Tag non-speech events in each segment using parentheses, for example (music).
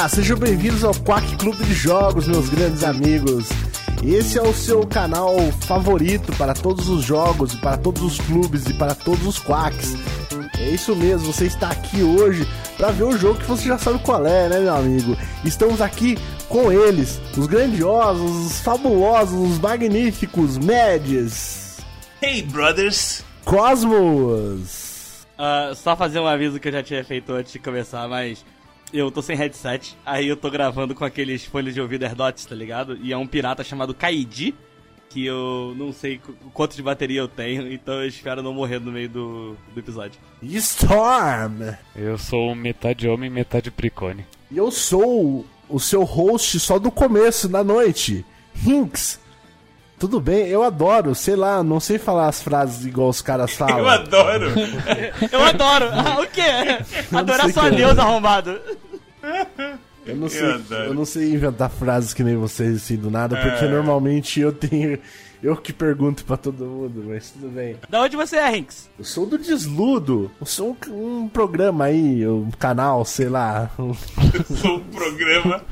Olá, sejam bem-vindos ao Quack Clube de Jogos, meus grandes amigos. Esse é o seu canal favorito para todos os jogos, para todos os clubes e para todos os quacks. É isso mesmo, você está aqui hoje para ver o jogo que você já sabe qual é, né, meu amigo? Estamos aqui com eles, os grandiosos, os fabulosos, os magníficos, Médias. Hey, brothers! Cosmos! Uh, só fazer um aviso que eu já tinha feito antes de começar, mas eu tô sem headset, aí eu tô gravando com aqueles folhas de ouvido AirDots, tá ligado? E é um pirata chamado Kaidi, que eu não sei quanto de bateria eu tenho, então eu espero não morrer no meio do, do episódio. Storm! Eu sou metade homem, metade pricone. E eu sou o seu host só do começo, da noite, Hinks. Tudo bem, eu adoro, sei lá, não sei falar as frases igual os caras (laughs) falam. Eu adoro! (laughs) eu adoro! Ah, o quê? Adorar sua deusa arrombado. Eu não, sei, eu, eu, não sei inventar frases que nem vocês assim do nada, porque é. normalmente eu tenho. Eu que pergunto pra todo mundo, mas tudo bem. Da onde você é, Rinks? Eu sou do Desludo. Eu sou um, um programa aí, um canal, sei lá. (laughs) Eu sou um programa.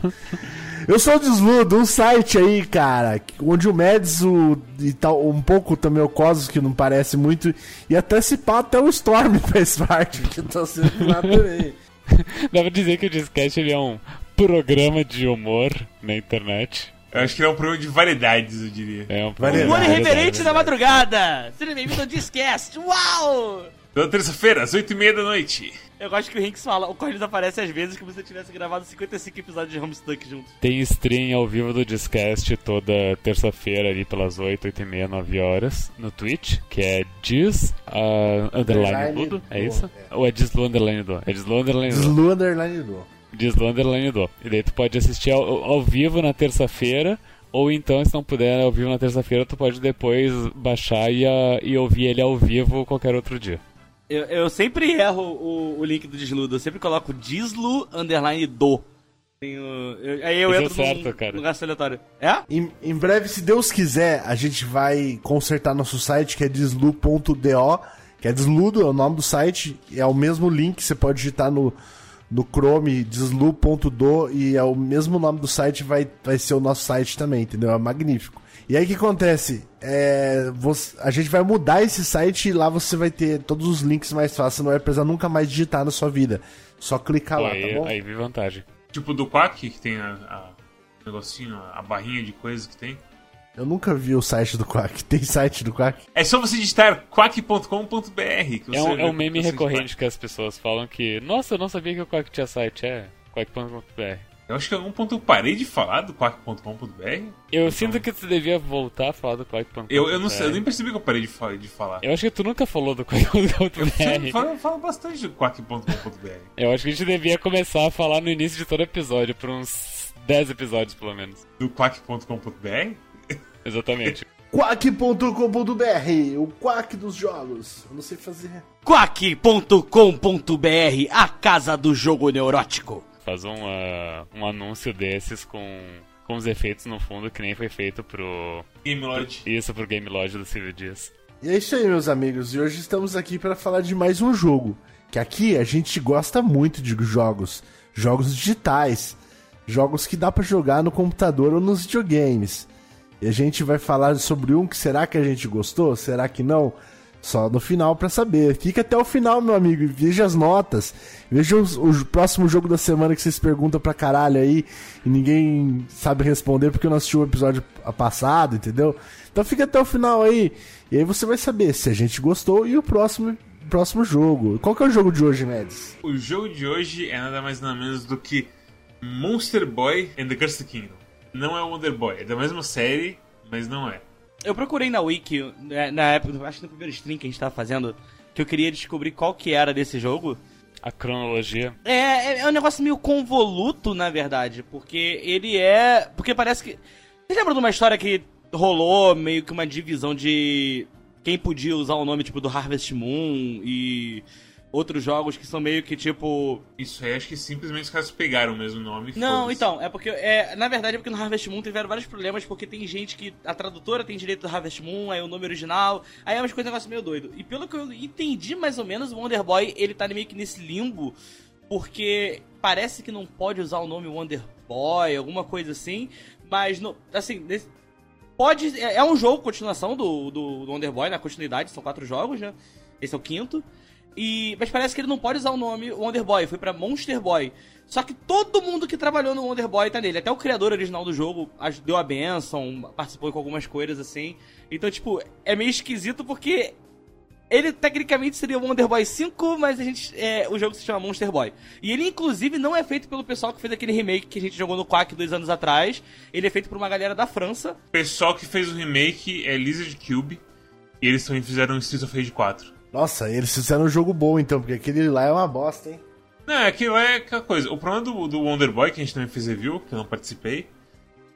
Eu sou o Desludo, um site aí, cara, onde o Mads o, e tal, um pouco também o Cosmos, que não parece muito, e até se pá, até o Storm (laughs) faz parte, que tá sendo lá também. (laughs) Dá pra dizer que o Discast ele é um programa de humor na internet. Eu acho que é um programa de variedades, eu diria. É um programa Humor irreverente da madrugada! Seja bem-vindo ao Discast! Uau! Toda terça-feira, às 8h30 da noite. Eu gosto que o Rinks fala, o Corinthians aparece às vezes como se tivesse gravado 55 episódios de Homestuck juntos. Tem stream ao vivo do Discast toda terça-feira ali pelas 8, 8 e meia, 9 horas no Twitch, que é Diz uh, Underline Ludo, é isso? É. Ou é Dislu Underline Do? É Dislu Underline Do. Dislu Underline Do. Dislu Underline Do. E daí tu pode assistir ao, ao vivo na terça-feira, ou então, se não puder ao vivo na terça-feira, tu pode depois baixar e, uh, e ouvir ele ao vivo qualquer outro dia. Eu, eu sempre erro o, o link do Disludo. Eu sempre coloco Dislu underline do. Tenho, eu, aí eu Isso entro é certo, no, cara. no gasto aleatório. É? Em, em, breve, se Deus quiser, a gente vai consertar nosso site que é dislu.do, que é desludo, é o nome do site, é o mesmo link, você pode digitar no, no Chrome dislu.do e é o mesmo nome do site, vai, vai ser o nosso site também, entendeu? É magnífico. E aí o que acontece? É, você, a gente vai mudar esse site e lá você vai ter todos os links mais fáceis, você não vai precisar nunca mais digitar na sua vida. Só clicar lá, aí, tá bom? Aí vi vantagem. Tipo do Quack, que tem a, a negocinho, a barrinha de coisas que tem. Eu nunca vi o site do Quack. (laughs) Tem site do Quack? É só você digitar quack.com.br. É um, é um meme recorrente que as pessoas falam que, nossa, eu não sabia que o Quack tinha site. É, quack.com.br. Eu acho que em algum ponto eu parei de falar do quack.com.br. Eu então... sinto que tu devia voltar a falar do quack.com.br. Eu, eu não sei, eu nem percebi que eu parei de, fa de falar. Eu acho que tu nunca falou do quack.com.br. Eu falo, eu falo bastante do quack.com.br. eu acho que a gente devia começar a falar no início de todo episódio, por uns 10 episódios pelo menos. Do quack.com.br? Exatamente. (laughs) Quack.com.br, o quack dos jogos. Eu não sei fazer. Quack.com.br, a casa do jogo neurótico faz um, uh, um anúncio desses com, com os efeitos no fundo que nem foi feito pro. Game Lodge. Isso, pro Game Lodge do Silvio Dias. E é isso aí, meus amigos. E hoje estamos aqui para falar de mais um jogo. Que aqui a gente gosta muito de jogos. Jogos digitais. Jogos que dá para jogar no computador ou nos videogames. E a gente vai falar sobre um que será que a gente gostou? Será que não? Só no final para saber. Fica até o final, meu amigo, veja as notas. Veja os, o próximo jogo da semana que vocês perguntam pra caralho aí e ninguém sabe responder porque não assisti o episódio passado, entendeu? Então fica até o final aí. E aí você vai saber se a gente gostou e o próximo próximo jogo. Qual que é o jogo de hoje, Mads? O jogo de hoje é nada mais nada menos do que Monster Boy and the Cursed Kingdom. Não é Wonder Boy, é da mesma série, mas não é. Eu procurei na Wiki, né, na época, acho que no primeiro stream que a gente tava fazendo, que eu queria descobrir qual que era desse jogo. A cronologia. É, é, é um negócio meio convoluto, na verdade, porque ele é. Porque parece que. Você lembra de uma história que rolou meio que uma divisão de quem podia usar o nome tipo do Harvest Moon e outros jogos que são meio que tipo. Isso aí, acho que simplesmente os caras pegaram o mesmo nome. Não, então, é porque. É, na verdade é porque no Harvest Moon tiveram vários problemas, porque tem gente que. A tradutora tem direito do Harvest Moon, aí o nome original. Aí é umas coisas um negócio meio doido. E pelo que eu entendi mais ou menos, o Wonder Boy, ele tá meio que nesse limbo porque parece que não pode usar o nome Wonder Boy, alguma coisa assim, mas no, assim, pode é, é um jogo continuação do, do, do Wonder Boy na continuidade, são quatro jogos, né? Esse é o quinto. E, mas parece que ele não pode usar o nome Wonder Boy, foi para Monster Boy. Só que todo mundo que trabalhou no Wonder Boy tá nele. Até o criador original do jogo deu a benção, participou com algumas coisas assim. Então, tipo, é meio esquisito porque ele tecnicamente seria o Wonder Boy 5, mas a gente, é, o jogo se chama Monster Boy. E ele, inclusive, não é feito pelo pessoal que fez aquele remake que a gente jogou no Quack dois anos atrás. Ele é feito por uma galera da França. O pessoal que fez o remake é Lizard Cube. E eles também fizeram Streets of Rage 4. Nossa, eles fizeram um jogo bom então, porque aquele lá é uma bosta, hein? Não, aquilo é aquela coisa. O problema do, do Wonder Boy, que a gente também fez review, que eu não participei,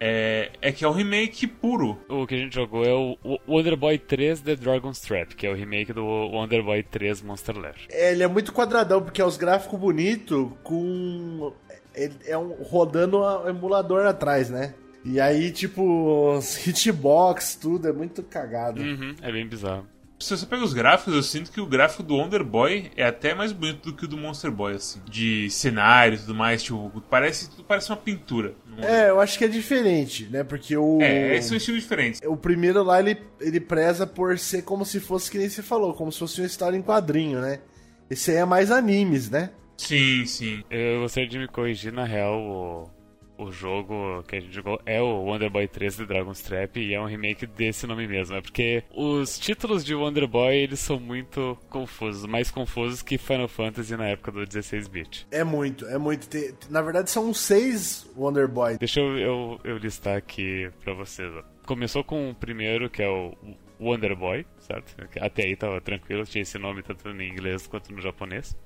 é, é que é um remake puro. O que a gente jogou é o Wonder Boy 3 The Dragon's Trap, que é o remake do Wonder Boy 3 Monster Lair. É, ele é muito quadradão, porque é os gráficos bonitos com. Ele é um, rodando o emulador atrás, né? E aí, tipo, os hitbox, tudo é muito cagado. Uhum, é bem bizarro se você pega os gráficos, eu sinto que o gráfico do Wonder Boy é até mais bonito do que o do Monster Boy, assim. De cenário e tudo mais, tipo, parece, parece uma pintura. É, eu acho que é diferente, né? Porque o. É, são estilos diferentes. O primeiro lá, ele, ele preza por ser como se fosse, que nem você falou, como se fosse uma história em quadrinho, né? Esse aí é mais animes, né? Sim, sim. Eu gostaria de me corrigir, na real, o o jogo que a gente jogou é o Wonder Boy 3 de Dragon's Trap e é um remake desse nome mesmo. É porque os títulos de Wonder Boy eles são muito confusos, mais confusos que Final Fantasy na época do 16-bit. É muito, é muito. Na verdade são seis Wonder Boy. Deixa eu, eu, eu listar aqui pra vocês. Começou com o primeiro, que é o Wonder Boy, certo? Até aí tava tranquilo, tinha esse nome tanto em inglês quanto no japonês.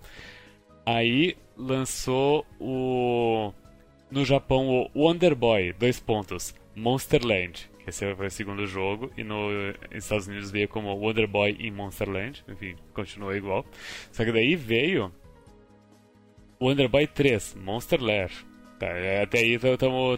Aí lançou o no Japão o Wonder Boy, dois pontos, Monsterland, que esse foi o segundo jogo, e nos Estados Unidos veio como Wonder Boy em Monsterland, enfim, continuou igual. Só que daí veio Wonder Boy 3, Monster Lair. Tá, é, até aí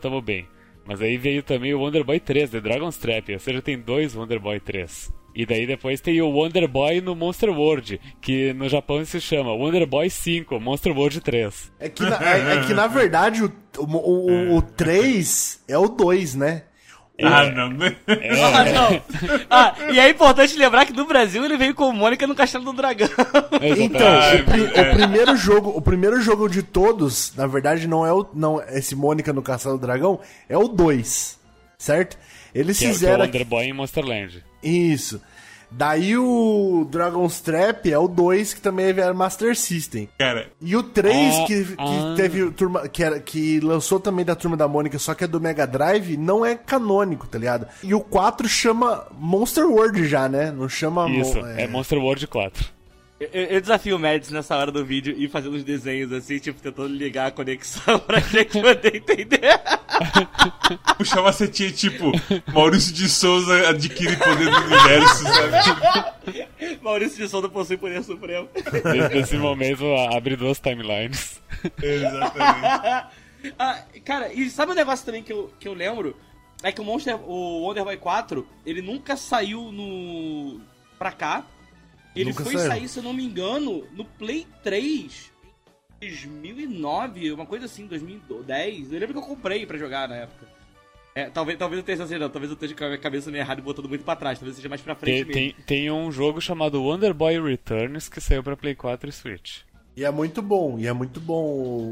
tamo, bem. Mas aí veio também o Wonder Boy 3, The Dragon's Trap, ou seja, tem dois Wonder Boy 3. E daí depois tem o Wonder Boy no Monster World, que no Japão se chama Wonder Boy 5, Monster World 3. É que na, é, é que, na verdade o, o, o, o 3 é o 2, né? É. Ah, não. (laughs) É. Ah, não. Ah, e é importante lembrar que no Brasil ele veio com Mônica no Castelo do Dragão. Então, o, pri o, primeiro jogo, o primeiro jogo de todos, na verdade, não é o não esse Mônica no Castelo do Dragão, é o 2, certo? Eles que fizeram. É o Wonder Boy em Monsterland. Isso. Daí o Dragon's Trap é o 2, que também era Master System. Cara. E o 3, ah, que, que ah. teve turma. Que, era, que lançou também da turma da Mônica, só que é do Mega Drive, não é canônico, tá ligado? E o 4 chama Monster World já, né? Não chama. Isso, é, é Monster World 4. Eu, eu, desafio o Mads nessa hora do vídeo e fazendo os desenhos assim, tipo, tentando ligar a conexão (laughs) pra gente poder entender. (laughs) Puxar uma setinha tipo, Maurício de Souza adquire poder do universo, sabe? (laughs) Maurício de Souza possui poder supremo. Nesse momento, abre duas timelines. Exatamente. ah, cara, e sabe um negócio também que eu, que eu lembro? É que o Monster, o Wonder Boy 4, ele nunca saiu no. pra cá. Ele Nunca foi saiu. sair, se eu não me engano, no Play 3 em 2009, uma coisa assim, 2010. Eu lembro que eu comprei pra jogar na época. É, talvez, talvez eu tenha não, talvez eu esteja com a cabeça meio errada e botando muito pra trás, talvez seja mais pra frente tem, mesmo. Tem, tem um jogo chamado Wonder Boy Returns que saiu pra Play 4 e Switch. E é muito bom, e é muito bom.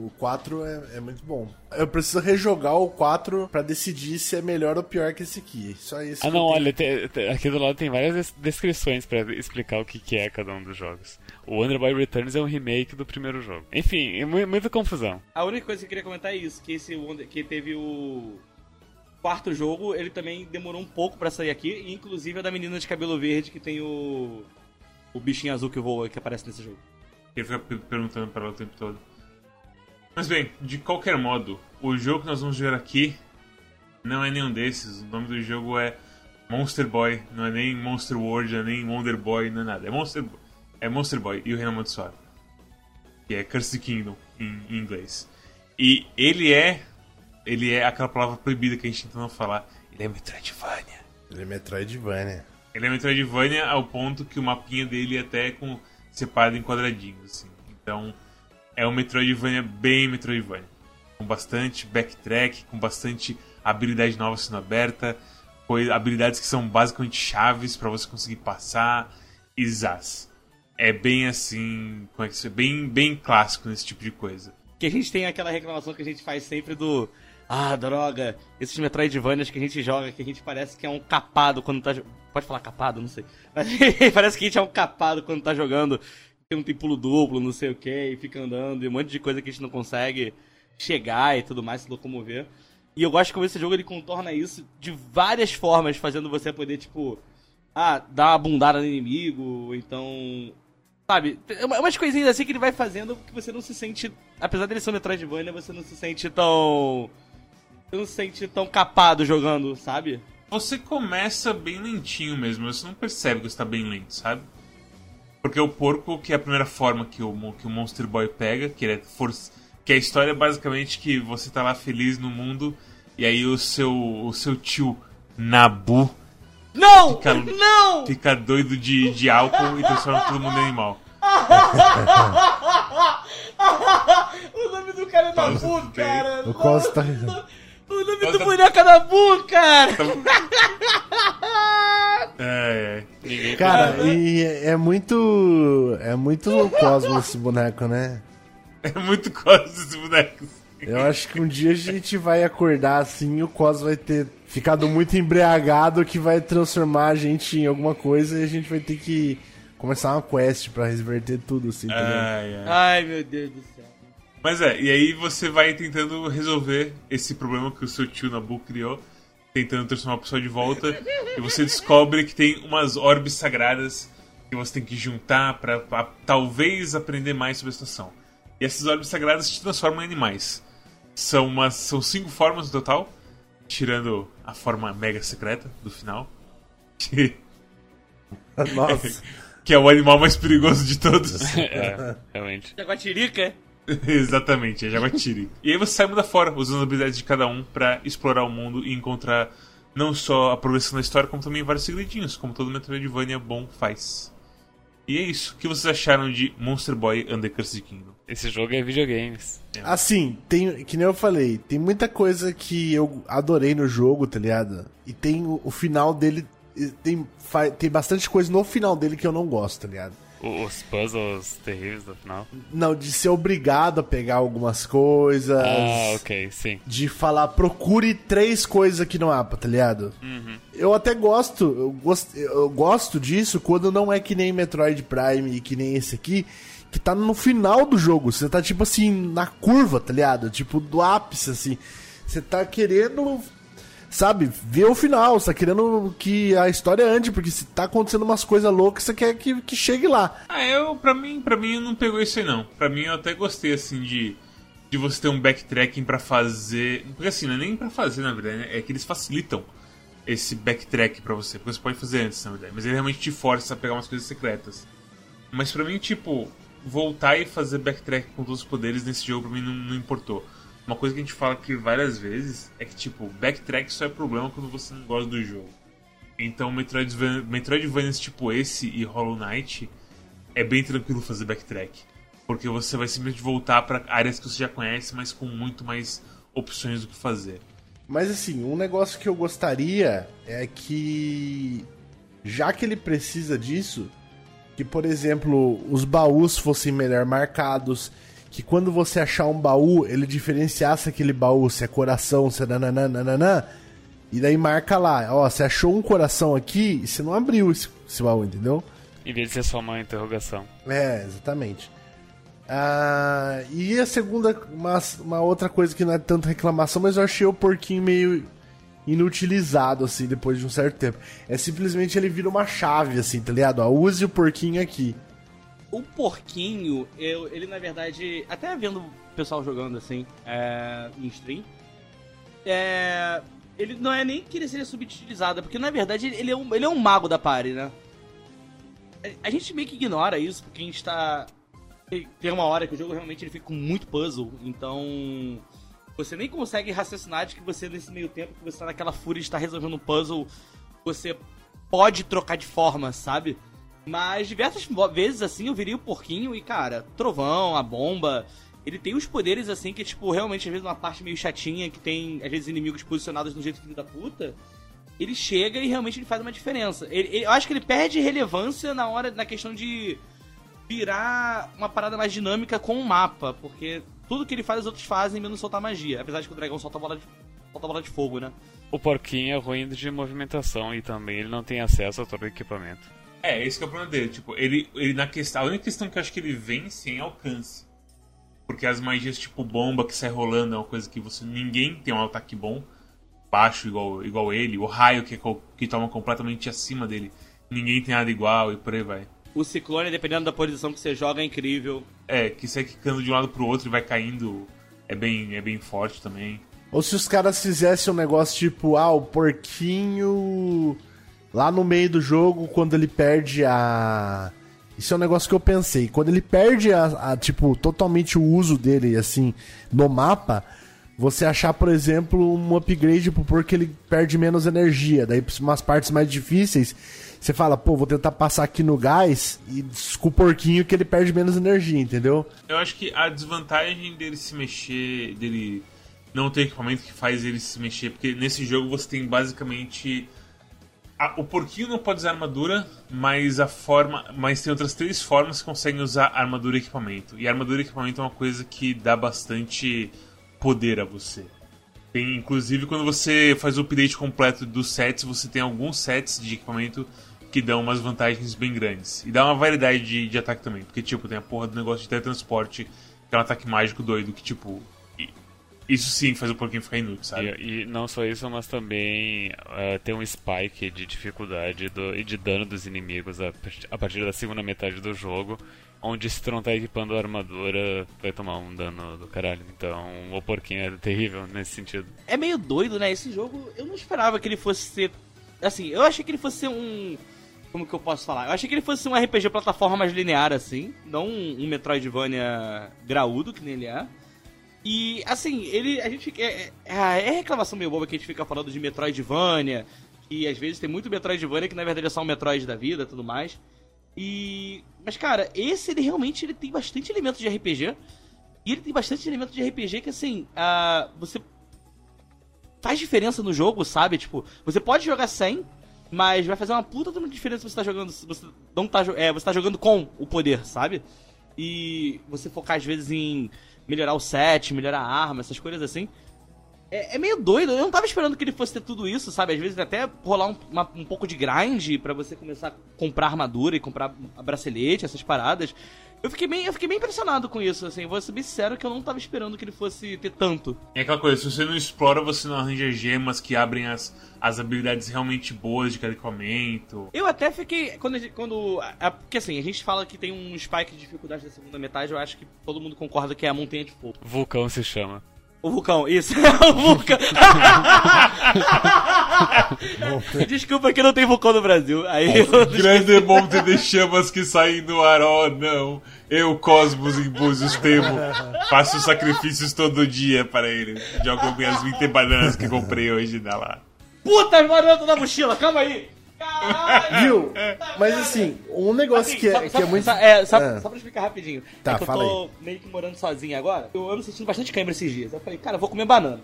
O 4 é, é muito bom. Eu preciso rejogar o 4 para decidir se é melhor ou pior que esse aqui. Só isso. Ah, não, olha, tem, tem, aqui do lado tem várias descrições para explicar o que, que é cada um dos jogos. O Wonder Boy Returns é um remake do primeiro jogo. Enfim, é muita confusão. A única coisa que eu queria comentar é isso: que esse Wonder, que teve o quarto jogo, ele também demorou um pouco para sair aqui, inclusive a da menina de cabelo verde que tem o o bichinho azul que voa que aparece nesse jogo. Ele fica perguntando para ela o tempo todo. Mas bem, de qualquer modo, o jogo que nós vamos ver aqui não é nenhum desses. O nome do jogo é Monster Boy, não é nem Monster World, não é nem Wonder Boy, não é nada. É Monster, é Monster Boy e o Reino Amaldiçoado. Que é Cursed Kingdom em, em, inglês. E ele é. Ele é aquela palavra proibida que a gente tenta não falar. Ele é Metroidvania. Ele é Metroidvania. Ele é Metroidvania ao ponto que o mapinha dele é até com separado em quadradinhos, assim. Então, é um Metroidvania bem Metroidvania. Com bastante backtrack, com bastante habilidade nova sendo aberta, habilidades que são basicamente chaves para você conseguir passar e zaz. É bem assim, como é que é? Bem, bem clássico nesse tipo de coisa. Que a gente tem aquela reclamação que a gente faz sempre do ah, droga, esses Metroidvanias que a gente joga, que a gente parece que é um capado quando tá. Pode falar capado? Não sei. Mas (laughs) parece que a gente é um capado quando tá jogando. Tem um tem pulo duplo, não sei o que, e fica andando, e um monte de coisa que a gente não consegue chegar e tudo mais, se locomover. E eu gosto como esse jogo ele contorna isso de várias formas, fazendo você poder, tipo, ah, dar uma bundada no inimigo, então. Sabe, umas coisinhas assim que ele vai fazendo que você não se sente. Apesar dele ser um Metroidvania, você não se sente tão você não se sente tão capado jogando, sabe? Você começa bem lentinho mesmo, você não percebe que está bem lento, sabe? Porque o porco, que é a primeira forma que o, que o Monster Boy pega, que, é for, que a história é basicamente que você tá lá feliz no mundo e aí o seu, o seu tio Nabu. Não! Fica, não! Fica doido de, de álcool e transforma todo mundo em animal. (laughs) o nome do cara é Nabu, cara! O Costa. O nome do boneco é Nabu, cara! (laughs) É, é. Cara, e é muito. É muito Cosmos esse boneco, né? É muito Cosmos esse boneco. Eu acho que um dia a gente vai acordar assim e o Cosmos vai ter ficado muito embriagado que vai transformar a gente em alguma coisa e a gente vai ter que começar uma quest pra reverter tudo, assim, ai, ai. ai, meu Deus do céu. Mas é, e aí você vai tentando resolver esse problema que o seu tio Nabu criou, tentando transformar a pessoa de volta, e você descobre que tem umas orbes sagradas que você tem que juntar para talvez aprender mais sobre a situação. E essas orbes sagradas te transformam em animais. São, umas, são cinco formas no total, tirando a forma mega secreta do final. Que... Nossa. (laughs) que é o animal mais perigoso de todos. é, realmente. Jaguatirica. (laughs) Exatamente, é Jaguatiri. e aí você sai mundo fora, usando as habilidades de cada um para explorar o mundo e encontrar não só a progressão da história, como também vários segredinhos, como todo Metroidvania bom faz. E é isso. O que vocês acharam de Monster Boy and the Cursed Kingdom? Esse jogo é videogames. É. Assim, tem, que nem eu falei, tem muita coisa que eu adorei no jogo, tá ligado? E tem o, o final dele. Tem, tem bastante coisa no final dele que eu não gosto, tá ligado? Os puzzles terríveis do final? Não, de ser obrigado a pegar algumas coisas. Ah, ok, sim. De falar, procure três coisas aqui no mapa, tá ligado? Uhum. Eu até gosto, eu gosto, eu gosto disso quando não é que nem Metroid Prime e que nem esse aqui, que tá no final do jogo. Você tá, tipo assim, na curva, tá ligado? Tipo, do ápice, assim. Você tá querendo sabe, ver o final, você tá querendo que a história ande, porque se tá acontecendo umas coisas loucas, você quer que, que chegue lá. Ah, eu, pra mim, pra mim não pegou isso aí não. Pra mim eu até gostei, assim, de, de você ter um backtracking para fazer. Porque assim, não é nem pra fazer, na verdade, né? é que eles facilitam esse backtrack para você, porque você pode fazer antes, na verdade, mas ele realmente te força a pegar umas coisas secretas. Mas pra mim, tipo, voltar e fazer backtrack com todos os poderes nesse jogo pra mim não, não importou. Uma coisa que a gente fala aqui várias vezes é que, tipo, backtrack só é problema quando você não gosta do jogo. Então, Metroidvania, Metroidvanias tipo esse e Hollow Knight é bem tranquilo fazer backtrack. Porque você vai simplesmente voltar para áreas que você já conhece, mas com muito mais opções do que fazer. Mas assim, um negócio que eu gostaria é que, já que ele precisa disso, que por exemplo, os baús fossem melhor marcados, que quando você achar um baú, ele diferenciasse aquele baú, se é coração, se é nananana, e daí marca lá, ó, você achou um coração aqui e você não abriu esse, esse baú, entendeu? Em vez de ser só uma interrogação. É, exatamente. Ah, e a segunda, uma, uma outra coisa que não é tanto reclamação, mas eu achei o porquinho meio inutilizado, assim, depois de um certo tempo. É simplesmente ele vira uma chave, assim, tá ligado? Ó, use o porquinho aqui o porquinho, eu, ele na verdade, até vendo o pessoal jogando assim, é, em stream, é, ele não é nem que ele seja subutilizado, porque na verdade ele é um, ele é um mago da party, né? A gente meio que ignora isso, porque a gente tá. Tem uma hora que o jogo realmente ele fica com muito puzzle, então. Você nem consegue raciocinar de que você, nesse meio tempo que você tá naquela fúria de estar resolvendo um puzzle, você pode trocar de forma, sabe? Mas diversas vezes assim eu viria o porquinho e, cara, trovão, a bomba. ele tem os poderes assim que, tipo, realmente, às vezes, uma parte meio chatinha, que tem, às vezes, inimigos posicionados no jeito filho da puta. Ele chega e realmente ele faz uma diferença. Ele, ele, eu acho que ele perde relevância na hora, na questão de virar uma parada mais dinâmica com o mapa, porque tudo que ele faz os outros fazem menos soltar magia. Apesar de que o dragão solta bola de, solta bola de fogo, né? O porquinho é ruim de movimentação e também ele não tem acesso a todo o equipamento. É, esse é o problema dele. Tipo, ele, ele na questão. A única questão que eu acho que ele vence é em alcance. Porque as magias tipo bomba que sai rolando é uma coisa que você. ninguém tem um ataque bom. Baixo igual, igual ele. O raio que, é que toma completamente acima dele. Ninguém tem nada igual e por aí vai. O ciclone, dependendo da posição que você joga, é incrível. É, que sai quicando de um lado pro outro e vai caindo. É bem, é bem forte também. Ou se os caras fizessem um negócio tipo, ah, o porquinho lá no meio do jogo, quando ele perde a. Isso é um negócio que eu pensei. Quando ele perde a, a tipo, totalmente o uso dele, assim, no mapa, você achar, por exemplo, um upgrade porco ele perde menos energia. Daí, umas partes mais difíceis, você fala, pô, vou tentar passar aqui no gás e com o porquinho que ele perde menos energia, entendeu? Eu acho que a desvantagem dele se mexer, dele não ter equipamento que faz ele se mexer, porque nesse jogo você tem basicamente. A, o porquinho não pode usar armadura, mas a forma. Mas tem outras três formas que conseguem usar armadura e equipamento. E armadura e equipamento é uma coisa que dá bastante poder a você. Tem, inclusive, quando você faz o update completo dos sets, você tem alguns sets de equipamento que dão umas vantagens bem grandes. E dá uma variedade de, de ataque também. Porque, tipo, tem a porra do negócio de teletransporte, que é um ataque mágico doido, que, tipo, isso sim faz o porquinho ficar inútil, sabe? E, e não só isso, mas também uh, tem um spike de dificuldade do, e de dano dos inimigos a, a, partir da segunda metade do jogo, onde se tu não tá equipando a armadura, vai tomar um dano do caralho. Então o porquinho é terrível nesse sentido. É meio doido, né? Esse jogo, eu não esperava que ele fosse ser. Assim, eu achei que ele fosse ser um. Como que eu posso falar? Eu achei que ele fosse um RPG plataforma mais linear, assim. Não um, um Metroidvania graúdo, que nem ele é. E, assim, ele. A gente. É, é, é reclamação meio boba que a gente fica falando de Metroidvania. E às vezes tem muito Metroidvania que na verdade é só um Metroid da vida e tudo mais. E. Mas, cara, esse ele realmente ele tem bastante elementos de RPG. E ele tem bastante elementos de RPG que, assim, uh, você. Faz diferença no jogo, sabe? Tipo, você pode jogar sem, mas vai fazer uma puta de diferença se você tá jogando. Você não tá, é, você tá jogando com o poder, sabe? E você focar às vezes em melhorar o set, melhorar a arma, essas coisas assim. É, é, meio doido, eu não tava esperando que ele fosse ter tudo isso, sabe? Às vezes até rolar um, uma, um pouco de grind para você começar a comprar armadura e comprar bracelete, essas paradas. Eu fiquei bem, eu fiquei bem impressionado com isso, assim, vou ser bem sincero que eu não tava esperando que ele fosse ter tanto. É aquela coisa, se você não explora, você não arranja gemas que abrem as, as habilidades realmente boas de cada equipamento. Eu até fiquei. Quando. quando a, porque assim, a gente fala que tem um spike de dificuldade na segunda metade, eu acho que todo mundo concorda que é a montanha de fogo. Vulcão se chama. O vulcão, isso, (laughs) o vulcão. Desculpa que não tem vulcão no Brasil. Aí eu... Grande monte de chamas que saem do ar, oh não. Eu, Cosmos em Búzios Temo, faço sacrifícios todo dia para ele. Jogo minhas 20 bananas que comprei hoje na lá. Puta, bananas na mochila, calma aí. Caralho! Viu? Mas assim, um negócio assim, que, é, só, que só, é muito. É, só, ah. só pra explicar rapidinho. Tá, é que eu tô aí. meio que morando sozinho agora. Eu ando sentindo bastante câimbra esses dias. Eu falei, cara, eu vou comer banana.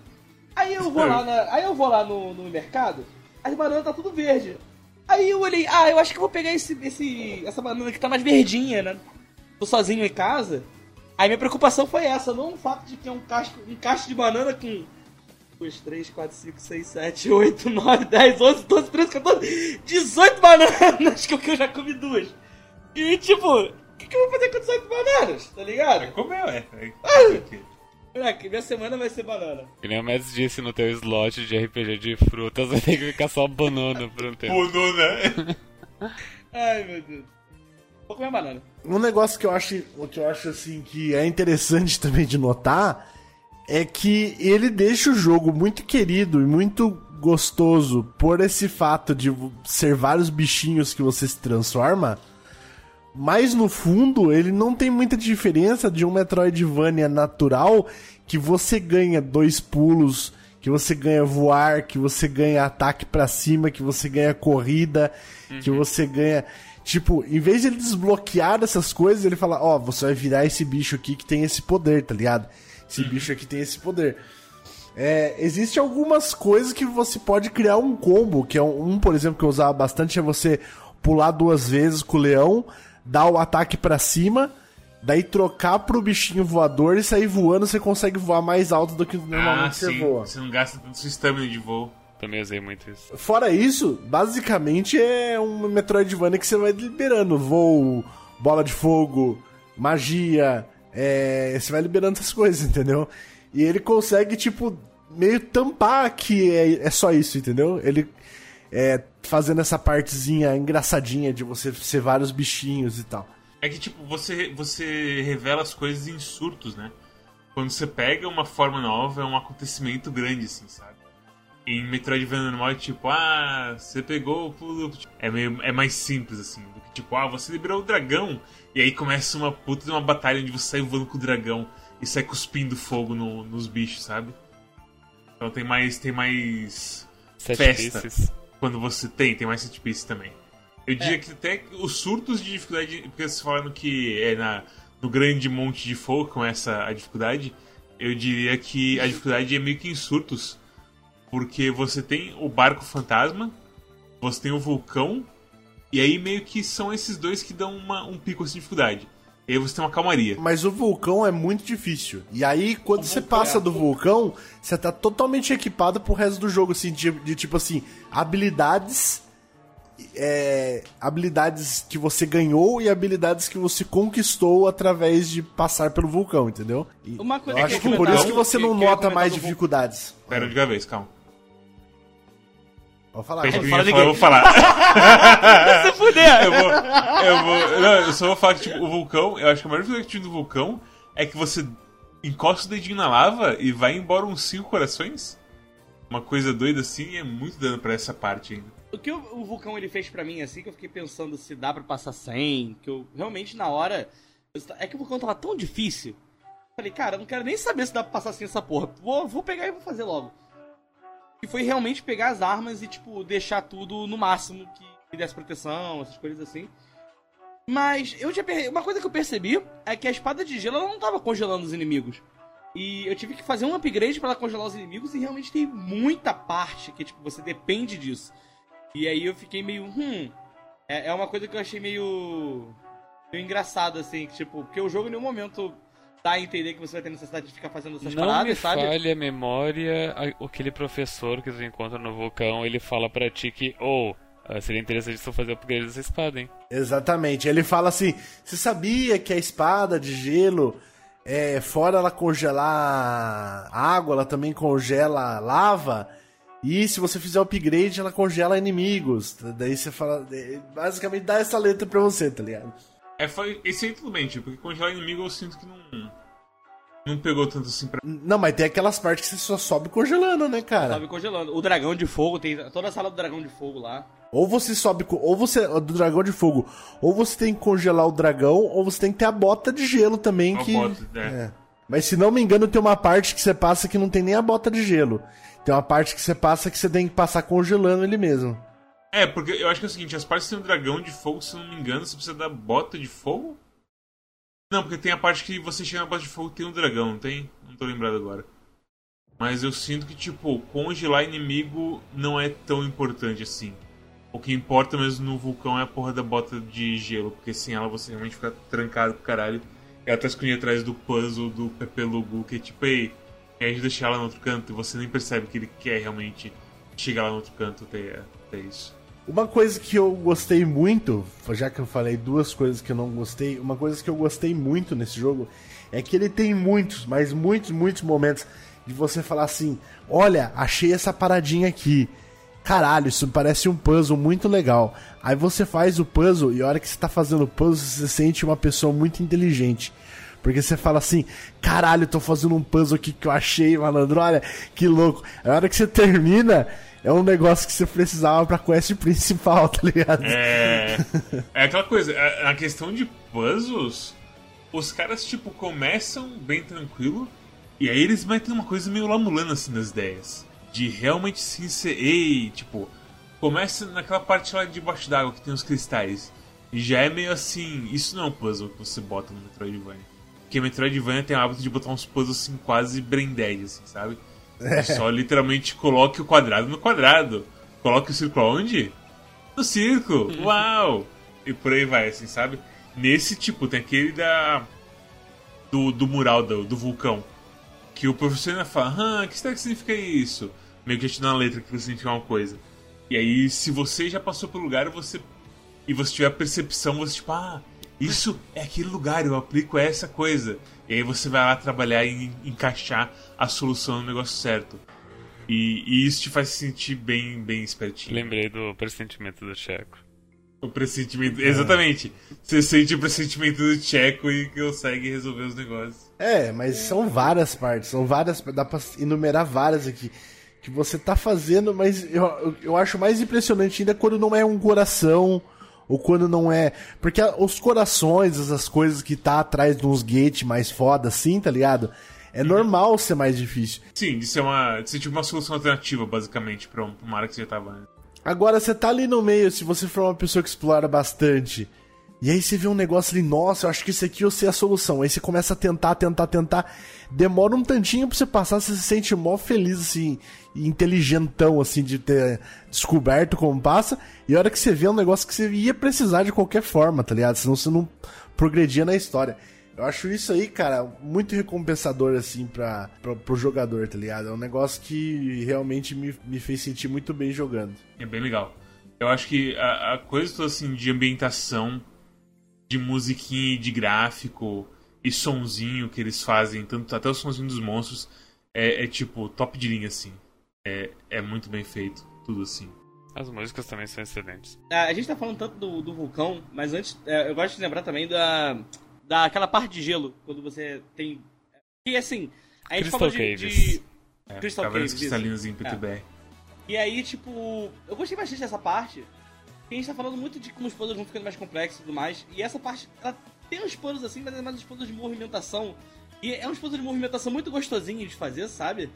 Aí eu vou lá, na, aí eu vou lá no, no mercado, as bananas tá tudo verde. Aí eu olhei, ah, eu acho que eu vou pegar esse, esse, essa banana que tá mais verdinha, né? Tô sozinho em casa. Aí minha preocupação foi essa, não o fato de que é um casco, um cacho de banana com 2, 3, 4, 5, 6, 7, 8, 9, 10, 11, 12, 13, 14, 18 bananas, (laughs) que eu já comi duas. E tipo, o que, que eu vou fazer com 18 bananas? Tá ligado? Como é, é? Moleque, minha semana vai ser banana. E nem o Mads disse no teu slot de RPG de frutas, (laughs) vai ter que ficar só banana por um tempo. Banana. (laughs) Ai, meu Deus. Vou comer banana. Um negócio que eu acho, que eu acho assim que é interessante também de notar é que ele deixa o jogo muito querido e muito gostoso por esse fato de ser vários bichinhos que você se transforma. Mas no fundo, ele não tem muita diferença de um Metroidvania natural que você ganha dois pulos, que você ganha voar, que você ganha ataque para cima, que você ganha corrida, uhum. que você ganha Tipo, em vez de ele desbloquear essas coisas, ele fala, ó, oh, você vai virar esse bicho aqui que tem esse poder, tá ligado? Esse bicho aqui tem esse poder. É, existe algumas coisas que você pode criar um combo, que é um, um, por exemplo, que eu usava bastante, é você pular duas vezes com o leão, dar o ataque para cima, daí trocar pro bichinho voador e sair voando, você consegue voar mais alto do que normalmente ah, você voa. Você não gasta tanto sua estamina de voo. Também usei muito isso. Fora isso, basicamente é um Metroidvania que você vai liberando voo, bola de fogo, magia, é, você vai liberando essas coisas, entendeu? E ele consegue, tipo, meio tampar que é, é só isso, entendeu? Ele é, fazendo essa partezinha engraçadinha de você ser vários bichinhos e tal. É que, tipo, você, você revela as coisas em surtos, né? Quando você pega uma forma nova, é um acontecimento grande, assim, sabe? Em Metroidvania normal é tipo, ah, você pegou o pulo. É, meio, é mais simples, assim, do que tipo, ah, você liberou o dragão. E aí começa uma puta de uma batalha onde você sai voando com o dragão e sai cuspindo fogo no, nos bichos, sabe? Então tem mais. Tem mais. Set festa. Pieces. Quando você tem, tem mais set pieces também. Eu diria é. que até os surtos de dificuldade. Porque você falando que é na, no grande monte de fogo com essa a dificuldade. Eu diria que a dificuldade é meio que em surtos porque você tem o barco fantasma, você tem o vulcão, e aí meio que são esses dois que dão uma, um pico assim de dificuldade. E aí você tem uma calmaria. Mas o vulcão é muito difícil. E aí, quando o você passa é do vulcão, você tá totalmente equipado pro resto do jogo, assim, de, de tipo assim, habilidades. É, habilidades que você ganhou e habilidades que você conquistou através de passar pelo vulcão, entendeu? E Uma coisa eu acho que, que por isso que você não nota mais dificuldades. Pera de vez, calma. Vou falar. Falar, eu vou falar. (laughs) Você fuder! Eu vou, eu vou. Não, eu só vou falar que, tipo, o vulcão, eu acho que a maior dificuldade do vulcão é que você encosta o dedinho na lava e vai embora uns cinco corações. Uma coisa doida assim é muito dano pra essa parte ainda. O que o, o vulcão ele fez para mim, assim, que eu fiquei pensando se dá para passar sem, que eu realmente na hora. É que o vulcão tava tão difícil. Falei, cara, eu não quero nem saber se dá pra passar sem essa porra. Vou, vou pegar e vou fazer logo. E foi realmente pegar as armas e, tipo, deixar tudo no máximo que desse proteção, essas coisas assim. Mas eu tinha per... uma coisa que eu percebi é que a espada de gelo ela não tava congelando os inimigos. E eu tive que fazer um upgrade para ela congelar os inimigos e realmente tem muita parte que tipo você depende disso. E aí eu fiquei meio, hum, é, é uma coisa que eu achei meio meio engraçado assim, que, tipo, porque o jogo em nenhum momento dá a entender que você vai ter necessidade de ficar fazendo essas não paradas, me sabe? falha a memória, aquele professor que você encontra no vulcão, ele fala pra ti que, ou, oh, seria interessante você fazer o upgrade dessa espada, hein? Exatamente. Ele fala assim: você sabia que a espada de gelo, é, fora ela congelar água, ela também congela lava? E se você fizer o upgrade, ela congela inimigos. Daí você fala. É, basicamente dá essa letra pra você, tá ligado? É, foi, esse aí tudo bem, tipo, porque congelar inimigo eu sinto que não. Não pegou tanto assim pra. Não, mas tem aquelas partes que você só sobe congelando, né, cara? Sobe congelando. O dragão de fogo, tem toda a sala do dragão de fogo lá. Ou você sobe, ou você. Do dragão de fogo. Ou você tem que congelar o dragão, ou você tem que ter a bota de gelo também. A que... bota, é. é. Mas se não me engano, tem uma parte que você passa que não tem nem a bota de gelo. Tem uma parte que você passa que você tem que passar congelando ele mesmo. É, porque eu acho que é o seguinte, as partes que tem um dragão de fogo, se não me engano, você precisa da bota de fogo? Não, porque tem a parte que você chega na bota de fogo e tem um dragão, não tem? Não tô lembrado agora. Mas eu sinto que, tipo, congelar inimigo não é tão importante assim. O que importa mesmo no vulcão é a porra da bota de gelo, porque sem ela você realmente fica trancado pro caralho. Ela tá escondida atrás do puzzle do Pepe Lugu, que é tipo, ei, a gente deixar ela no outro canto e você nem percebe que ele quer realmente chegar lá no outro canto até, até isso. Uma coisa que eu gostei muito, já que eu falei duas coisas que eu não gostei, uma coisa que eu gostei muito nesse jogo é que ele tem muitos, mas muitos, muitos momentos de você falar assim: olha, achei essa paradinha aqui. Caralho, isso parece um puzzle muito legal. Aí você faz o puzzle e a hora que você tá fazendo o puzzle, você sente uma pessoa muito inteligente. Porque você fala assim, caralho, tô fazendo um puzzle aqui que eu achei, malandro, olha, que louco. A hora que você termina, é um negócio que você precisava pra quest (laughs) principal, tá ligado? É. É aquela coisa, a, a questão de puzzles, os caras, tipo, começam bem tranquilo, e aí eles metem uma coisa meio lamulando assim nas ideias. De realmente se inserir. Tipo, começa naquela parte lá debaixo d'água que tem os cristais. já é meio assim. Isso não é um puzzle que você bota no Metroidvania. Porque Metroidvania tem o hábito de botar uns puzzles assim, quase brain assim, sabe? É. Só literalmente coloque o quadrado no quadrado. Coloque o círculo onde? No círculo! Uau! E por aí vai, assim, sabe? Nesse tipo, tem aquele da. Do, do mural do, do vulcão. Que o professor ainda fala, ah, o que será que significa isso? Meio que já te dá uma letra que significa uma coisa. E aí, se você já passou pelo lugar, você. E você tiver a percepção, você tipo, ah, isso é aquele lugar, eu aplico essa coisa. E aí você vai lá trabalhar e encaixar a solução no negócio certo. E, e isso te faz se sentir bem, bem espertinho. Lembrei do pressentimento do Checo. O pressentimento. É. Exatamente. Você sente o pressentimento do Checo e consegue resolver os negócios. É, mas são várias partes, são várias. Dá pra enumerar várias aqui. Que você tá fazendo, mas eu, eu acho mais impressionante ainda quando não é um coração. Ou quando não é. Porque os corações, essas coisas que tá atrás de uns gates mais foda assim, tá ligado? É normal ser mais difícil. Sim, de ser uma. De ser tipo uma solução alternativa, basicamente, pra uma área que você já tava antes. Agora, você tá ali no meio, se você for uma pessoa que explora bastante, e aí você vê um negócio ali, nossa, eu acho que isso aqui eu sei a solução. Aí você começa a tentar, tentar, tentar. Demora um tantinho pra você passar, você se sente mó feliz, assim, inteligentão, assim, de ter descoberto como passa. E a hora que você vê um negócio que você ia precisar de qualquer forma, tá ligado? Senão você não progredia na história. Eu acho isso aí, cara, muito recompensador, assim, pra, pra, pro jogador, tá ligado? É um negócio que realmente me, me fez sentir muito bem jogando. É bem legal. Eu acho que a, a coisa toda, assim, de ambientação, de musiquinha de gráfico e sonzinho que eles fazem, tanto até o sonzinho dos monstros, é, é tipo top de linha, assim. É, é muito bem feito, tudo assim. As músicas também são excelentes. Ah, a gente tá falando tanto do, do vulcão, mas antes, é, eu gosto de lembrar também da daquela parte de gelo, quando você tem. E assim, a gente Crystal falou de. de... É, Crystal Caves. cristalinos em. É. E aí, tipo, eu gostei bastante dessa parte. a gente tá falando muito de como os puzzles vão ficando mais complexos e tudo mais. E essa parte, ela tem uns puzzles assim, mas é mais uns puzzles de movimentação. E é uns puzzles de movimentação muito gostosinho de fazer, sabe?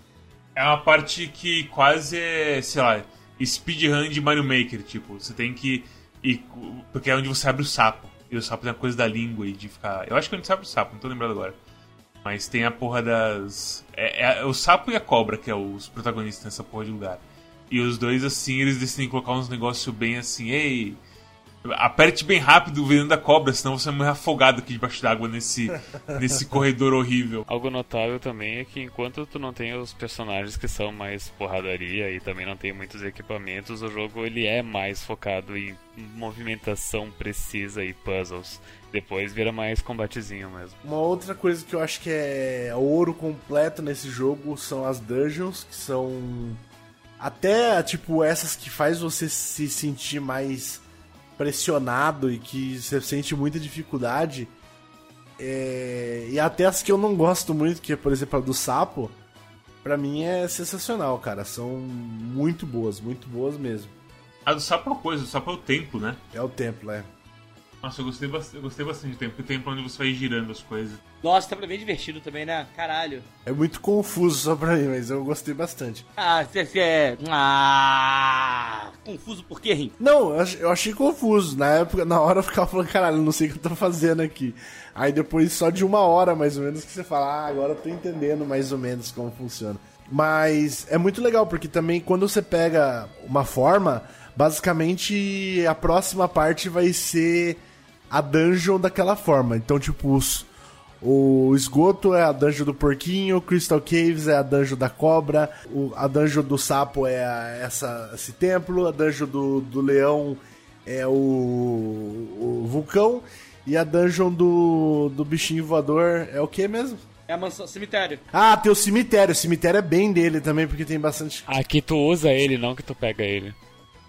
É uma parte que quase é, sei lá, speedrun de Mario Maker, tipo, você tem que ir, porque é onde você abre o sapo. E o sapo tem a coisa da língua e de ficar. Eu acho que a gente sabe o sapo, não tô lembrado agora. Mas tem a porra das. É, é, o sapo e a cobra que é os protagonistas nessa porra de lugar. E os dois, assim, eles decidem colocar uns negócios bem assim, ei, Aperte bem rápido o veneno da cobra, senão você vai morrer afogado aqui debaixo d'água nesse, (laughs) nesse corredor horrível. Algo notável também é que enquanto tu não tem os personagens que são mais porradaria e também não tem muitos equipamentos, o jogo ele é mais focado em movimentação precisa e puzzles. Depois vira mais combatezinho mesmo. Uma outra coisa que eu acho que é ouro completo nesse jogo são as dungeons, que são até tipo essas que faz você se sentir mais pressionado e que você sente muita dificuldade. É... E até as que eu não gosto muito, que é, por exemplo, a do sapo, pra mim é sensacional, cara. São muito boas, muito boas mesmo. A do sapo é uma coisa, o sapo é o templo, né? É o templo, é. Nossa, eu gostei, bastante, eu gostei bastante do tempo, porque o tempo onde você vai girando as coisas. Nossa, é bem divertido também, né? Caralho. É muito confuso só pra mim, mas eu gostei bastante. Ah, você é. Ah! Confuso por quê, Rim? Não, eu achei confuso. Na época, na hora eu ficava falando, caralho, não sei o que eu tô fazendo aqui. Aí depois, só de uma hora mais ou menos, que você fala, ah, agora eu tô entendendo mais ou menos como funciona. Mas é muito legal, porque também quando você pega uma forma, basicamente a próxima parte vai ser a dungeon daquela forma. Então, tipo, os, o esgoto é a dungeon do porquinho, Crystal Caves é a dungeon da cobra, o, a dungeon do sapo é a, essa, esse templo, a dungeon do, do leão é o, o vulcão, e a dungeon do, do bichinho voador é o que mesmo? É a mansão, cemitério. Ah, tem o cemitério. O cemitério é bem dele também, porque tem bastante. Aqui tu usa ele, não que tu pega ele.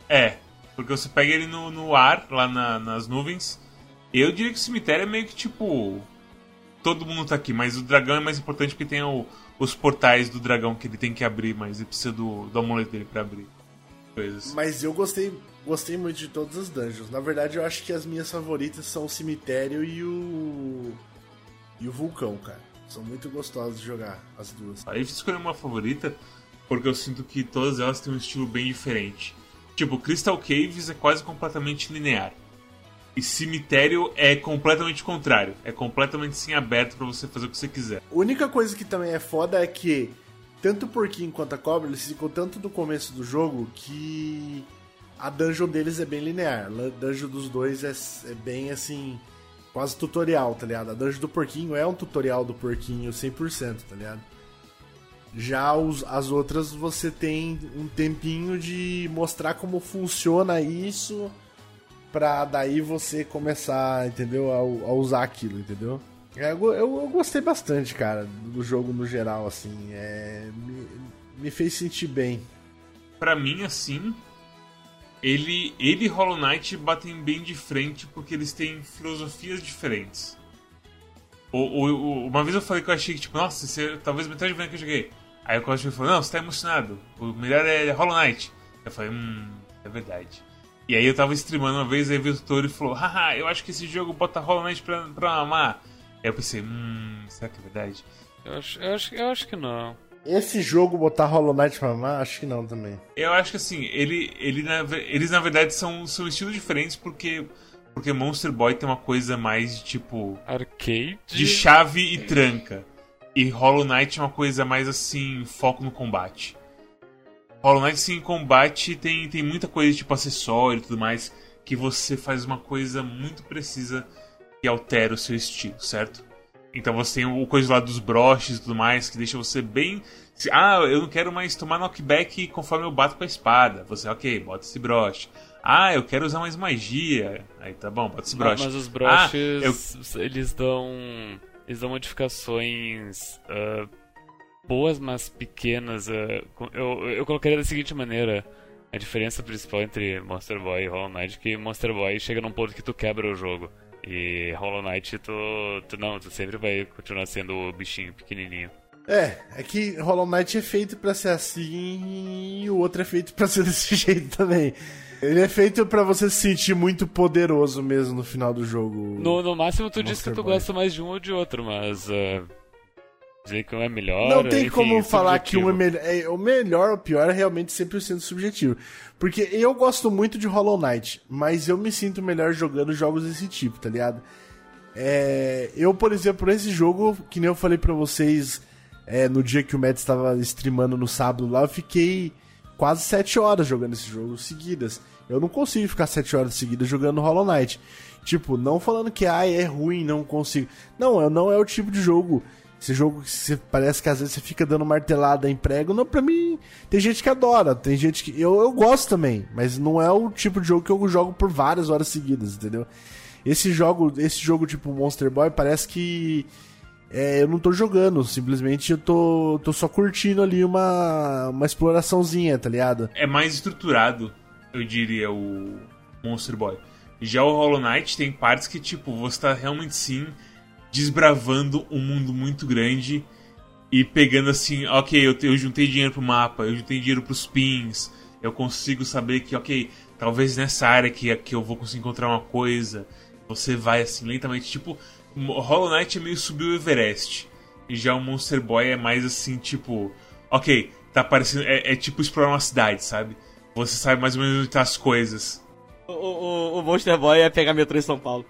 É, porque você pega ele no, no ar, lá na, nas nuvens, eu diria que o cemitério é meio que tipo. Todo mundo tá aqui, mas o dragão é mais importante porque tem o, os portais do dragão que ele tem que abrir, mas ele precisa do, do amuleto dele pra abrir. Coisas. Mas eu gostei, gostei muito de todas as dungeons. Na verdade, eu acho que as minhas favoritas são o cemitério e o. e o vulcão, cara. São muito gostosas de jogar, as duas. Aí eu escolhi uma favorita porque eu sinto que todas elas têm um estilo bem diferente. Tipo, Crystal Caves é quase completamente linear E cemitério é completamente contrário. É completamente sim aberto para você fazer o que você quiser. A única coisa que também é foda é que tanto o porquinho quanto a cobra, eles ficam tanto no começo do jogo que a dungeon deles é bem linear. A dungeon dos dois é, é bem assim, quase tutorial, tá ligado? A dungeon do porquinho é um tutorial do porquinho 100%, tá ligado? Já os, as outras você tem um tempinho de mostrar como funciona isso pra daí você começar, entendeu? A, a usar aquilo, entendeu? É, eu, eu, eu, gostei bastante, cara, do jogo no geral, assim. É, me, me fez sentir bem. Para mim, assim, ele, ele e Hollow Knight batem bem de frente porque eles têm filosofias diferentes. Uma vez eu falei que eu achei que, tipo, nossa, você, talvez metade do que eu joguei. Aí o Cosmo falou, não, você tá emocionado. O melhor é Hollow Knight. Eu falei, hum, é verdade. E aí eu tava streamando uma vez, aí veio o tutor e falou, haha, eu acho que esse jogo bota Hollow Knight pra, pra amar. Aí eu pensei, hum, será que é verdade? Eu acho, eu acho, eu acho que não. Esse jogo botar Hollow Knight pra amar, acho que não também. Eu acho que assim, ele, ele na, eles na verdade são, são estilos diferentes porque porque Monster Boy tem uma coisa mais de tipo arcade de chave e tranca. E Hollow Knight é uma coisa mais assim, foco no combate. Hollow Knight sim, combate tem, tem muita coisa tipo acessório e tudo mais que você faz uma coisa muito precisa que altera o seu estilo, certo? Então você tem o coisa lá dos broches e tudo mais que deixa você bem ah, eu não quero mais tomar knockback conforme eu bato com a espada. Você, ok, bota esse broche. Ah, eu quero usar mais magia. Aí tá bom, bota esse broche. Mas, mas os broches, ah, eu... eles dão eles dão modificações uh, boas, mas pequenas. Uh, eu, eu colocaria da seguinte maneira: a diferença principal entre Monster Boy e Hollow Knight é que Monster Boy chega num ponto que tu quebra o jogo. E Hollow Knight, tu, tu não, tu sempre vai continuar sendo o bichinho pequenininho. É, é que Hollow Knight é feito para ser assim e o outro é feito para ser (laughs) desse jeito também. Ele é feito para você se sentir muito poderoso mesmo no final do jogo. No, no máximo tu diz que tu Boy. gosta mais de um ou de outro, mas. Uh, dizer que um é melhor. Não tem enfim, como falar que um é melhor. É, o melhor ou o pior é realmente sempre sendo subjetivo. Porque eu gosto muito de Hollow Knight, mas eu me sinto melhor jogando jogos desse tipo, tá ligado? É, eu, por exemplo, nesse jogo, que nem eu falei pra vocês é, no dia que o Matt estava streamando no sábado lá, eu fiquei quase 7 horas jogando esse jogo seguidas. Eu não consigo ficar 7 horas seguidas jogando Hollow Knight. Tipo, não falando que ah, é ruim, não consigo. Não, não é o tipo de jogo. Esse jogo que você, parece que às vezes você fica dando martelada em prego. Não, pra mim, tem gente que adora, tem gente que. Eu, eu gosto também, mas não é o tipo de jogo que eu jogo por várias horas seguidas, entendeu? Esse jogo, esse jogo tipo Monster Boy, parece que é, eu não tô jogando, simplesmente eu tô, tô só curtindo ali uma, uma exploraçãozinha, tá ligado? É mais estruturado, eu diria, o Monster Boy. Já o Hollow Knight tem partes que, tipo, você tá realmente sim desbravando um mundo muito grande e pegando assim, ok, eu, eu juntei dinheiro pro mapa, eu juntei dinheiro pros pins, eu consigo saber que, ok, talvez nessa área que, que eu vou conseguir encontrar uma coisa. Você vai assim lentamente, tipo, Hollow Knight é meio subir o Everest. E já o Monster Boy é mais assim, tipo. Ok, tá parecendo. É, é tipo explorar uma cidade, sabe? Você sabe mais ou menos onde tá as coisas. O, o, o Monster Boy é pegar metrô em São Paulo.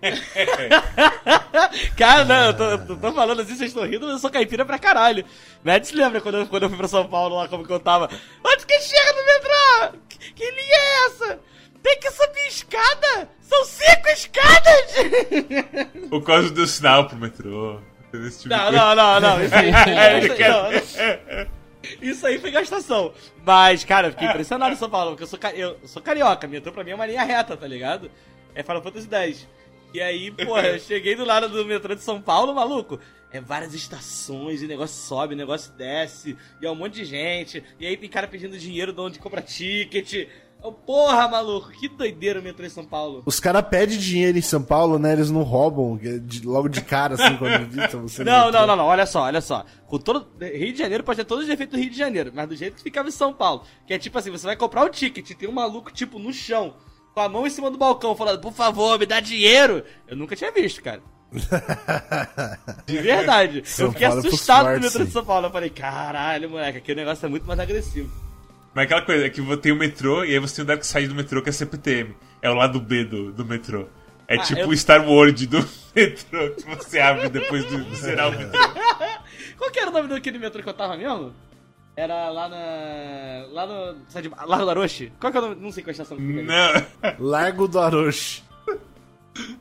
(laughs) Cara, não, eu tô, eu tô, falando assim, vocês estão rindo, mas eu sou caipira pra caralho. Matt se lembra quando eu, quando eu fui pra São Paulo lá, como que eu tava? Onde que chega no metrô? Que, que linha é essa? Tem que subir escada? São cinco escadas! (laughs) O causa do sinal pro metrô. Tipo não, não, não, não, isso aí, (laughs) isso, aí, não, não. isso aí foi gastação. Mas, cara, eu fiquei impressionado em São Paulo, porque eu sou, eu sou carioca, metrô pra mim é uma linha reta, tá ligado? É Final Fantasy X. E aí, porra, eu cheguei do lado do metrô de São Paulo, maluco. É várias estações, e o negócio sobe, o negócio desce, e é um monte de gente. E aí tem cara pedindo dinheiro de onde compra ticket. Oh, porra, maluco, que doideira o metrô em São Paulo. Os caras pedem dinheiro em São Paulo, né? Eles não roubam de, logo de cara, assim, quando visitam você. (laughs) Não, não, não, não, olha só, olha só. Com todo, Rio de Janeiro pode ter todos os defeitos do Rio de Janeiro, mas do jeito que ficava em São Paulo. Que é tipo assim, você vai comprar o ticket, tem um maluco, tipo, no chão, com a mão em cima do balcão, falando, por favor, me dá dinheiro. Eu nunca tinha visto, cara. (laughs) De verdade. São eu fiquei Paulo é assustado no metrô de São Paulo. Eu falei, caralho, moleque, aqui o negócio é muito mais agressivo. Mas aquela coisa é que tem o metrô e aí você tem o Dark Side do metrô que é CPTM. É o lado B do, do metrô. É Ah, tipo eu- o Star World do (laughs) metrô que você abre depois de de zerar o metrô. (laughs) Qual que era o nome daquele metrô que eu tava mesmo? Era lá na. lá no. sabe de- Largo da Roche? Qual que é o nome? Não sei qual estação que fica ali. Não, Largo do Aroche.